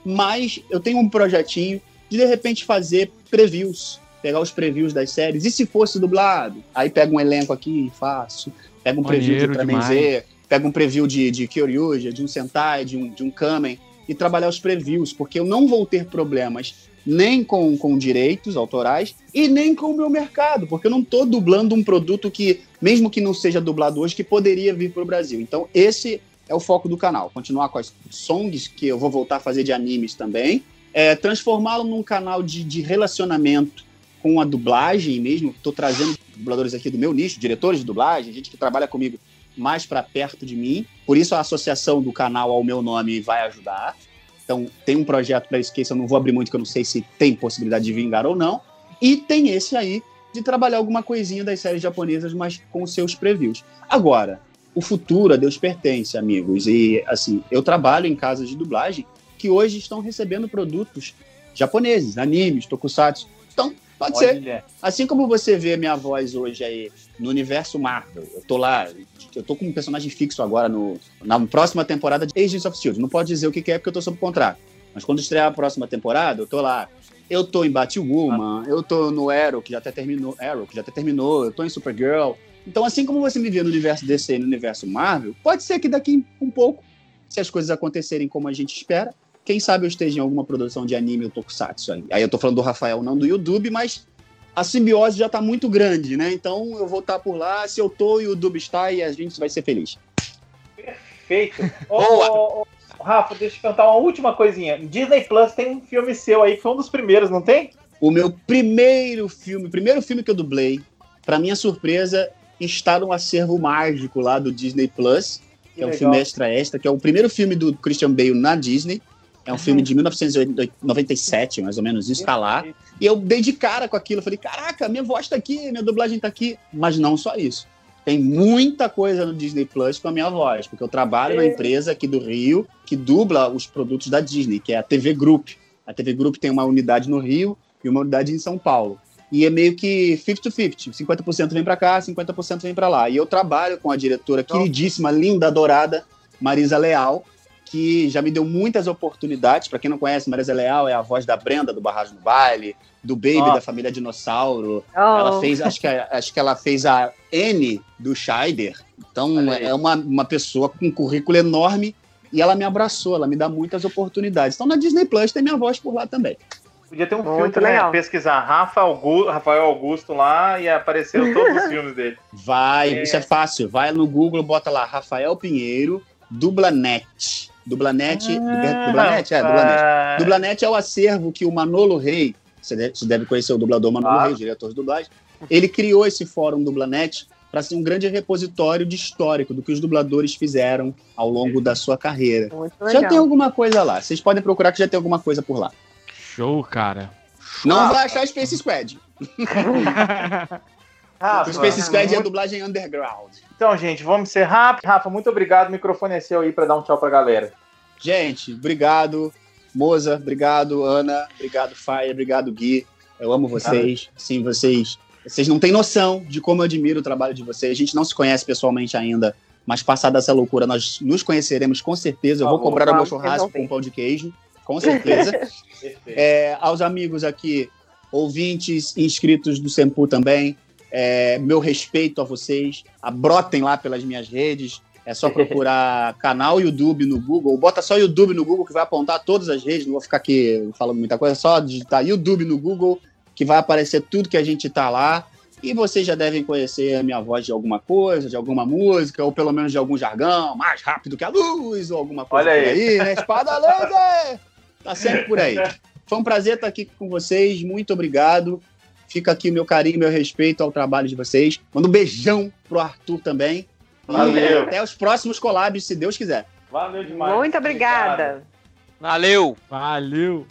Mas eu tenho um projetinho de de repente fazer previews, pegar os previews das séries. E se fosse dublado, aí pega um elenco aqui, faço, pega um preview de
Maneiro
Ultraman
demais.
Z, pega um preview de, de Kyoryuja, de um Sentai, de um, de um Kamen e trabalhar os previews, porque eu não vou ter problemas nem com, com direitos autorais e nem com o meu mercado, porque eu não estou dublando um produto que, mesmo que não seja dublado hoje, que poderia vir para o Brasil. Então, esse é o foco do canal. Continuar com as songs, que eu vou voltar a fazer de animes também, é, transformá-lo num canal de, de relacionamento com a dublagem mesmo. Estou trazendo dubladores aqui do meu nicho, diretores de dublagem, gente que trabalha comigo mais para perto de mim. Por isso a associação do canal ao meu nome vai ajudar. Então tem um projeto para isso que eu não vou abrir muito, que eu não sei se tem possibilidade de vingar ou não. E tem esse aí de trabalhar alguma coisinha das séries japonesas, mas com seus previews. Agora, o futuro a Deus pertence, amigos. E assim, eu trabalho em casas de dublagem que hoje estão recebendo produtos japoneses, animes, tokusatsu. Então, pode ser.
Olha,
Assim como você vê minha voz hoje aí no universo Marvel, eu tô lá, eu tô com um personagem fixo agora no, na próxima temporada de Agents of S.H.I.E.L.D. Não pode dizer o que é porque eu tô sob contrato. Mas quando estrear a próxima temporada, eu tô lá. Eu tô em Batwoman, eu tô no Arrow, que já até terminou, Arrow, que já até terminou, eu tô em Supergirl. Então, assim como você me vê no universo DC e no universo Marvel, pode ser que daqui um pouco, se as coisas acontecerem como a gente espera, quem sabe eu esteja em alguma produção de anime ou tokusatsu aí. Aí eu tô falando do Rafael, não do YouTube, mas a simbiose já tá muito grande, né? Então eu vou estar por lá, se eu tô, o YouTube está e a gente vai ser feliz.
perfeito. Ô, ô, ô, Rafa, deixa eu cantar uma última coisinha. Disney Plus tem um filme seu aí, que foi um dos primeiros, não tem?
O meu primeiro filme, o primeiro filme que eu dublei, pra minha surpresa, está no acervo mágico lá do Disney Plus, que é um
legal.
filme extra extra, que é o primeiro filme do Christian Bale na Disney. É um filme de 1997, mais ou menos, isso tá lá. E eu dei de cara com aquilo. Falei, caraca, minha voz tá aqui, minha dublagem tá aqui. Mas não só isso. Tem muita coisa no Disney Plus com a minha voz, porque eu trabalho na
É.
empresa aqui do Rio que dubla os produtos da Disney, que é a TV Group. A TV Group tem uma unidade no Rio e uma unidade em São Paulo. E é meio que 50-50. 50% vem para cá, 50% vem para lá. E eu trabalho com a diretora queridíssima, linda, adorada, Marisa Leal, que já me deu muitas oportunidades. Para quem não conhece, Marisa Leal é a voz da Brenda do Barragem no Baile, do Baby
Ó.
da família Dinossauro.
Oh,
Ela fez, acho que, acho que ela fez a N do Scheider. Então é uma, uma pessoa com um currículo enorme e ela me abraçou, ela me dá muitas oportunidades. Então na Disney Plus tem minha voz por lá também.
Podia ter um
Muito
filtro, né?
legal.
Pesquisar Rafa Augusto, Rafael Augusto lá e apareceram todos os filmes dele.
Vai,
É.
isso é fácil. Vai no Google, bota lá Rafael Pinheiro, Dublanet. Dublanet, Dublanet, é, Dublanet.
Ah,
Dublanet é o acervo que o Manolo Rey, você deve, você deve conhecer o dublador Manolo
Claro.
Rey, diretor de dublagem, ele criou esse fórum Dublanet para ser um grande repositório de histórico do que os dubladores fizeram ao longo da sua carreira.
Muito
Já tem alguma coisa lá. Vocês podem procurar que já tem alguma coisa por lá.
Show, cara.
Não vai achar Space Squad.
Rafa,
O Space Squad é
muito-
dublagem underground.
Então, gente, vamos ser rápido. Rafa, muito obrigado. O microfone é seu aí pra dar um tchau pra galera.
Gente, obrigado. Moza, obrigado. Ana, obrigado, Fire, obrigado, Gui. Eu amo vocês. Sim, vocês. Vocês não têm noção de como eu admiro o trabalho de vocês. A gente não se conhece pessoalmente ainda, mas passada essa loucura, nós nos conheceremos com certeza. Eu vou comprar o meu churrasco com pão de queijo, com certeza. É, aos amigos aqui, ouvintes, inscritos do Sempu também, é, meu respeito a vocês. Abrotem lá pelas minhas redes. É só procurar canal YouTube no Google. Bota só YouTube no Google que vai apontar todas as redes. Não vou ficar aqui falando muita coisa. É só digitar YouTube no Google que vai aparecer tudo que a gente tá lá. E vocês já devem conhecer a minha voz de alguma coisa, de alguma música, ou pelo menos de algum jargão, mais rápido que a luz, ou alguma coisa
Olha aí.
aí, né? Espada laser! Tá sempre por aí. Foi um prazer estar aqui com vocês. Muito obrigado. Fica aqui o meu carinho, meu respeito ao trabalho de vocês. Manda um beijão pro Arthur também. E
Valeu.
até os próximos collabs, se Deus quiser.
Valeu demais.
Muito obrigada.
Valeu!
Valeu!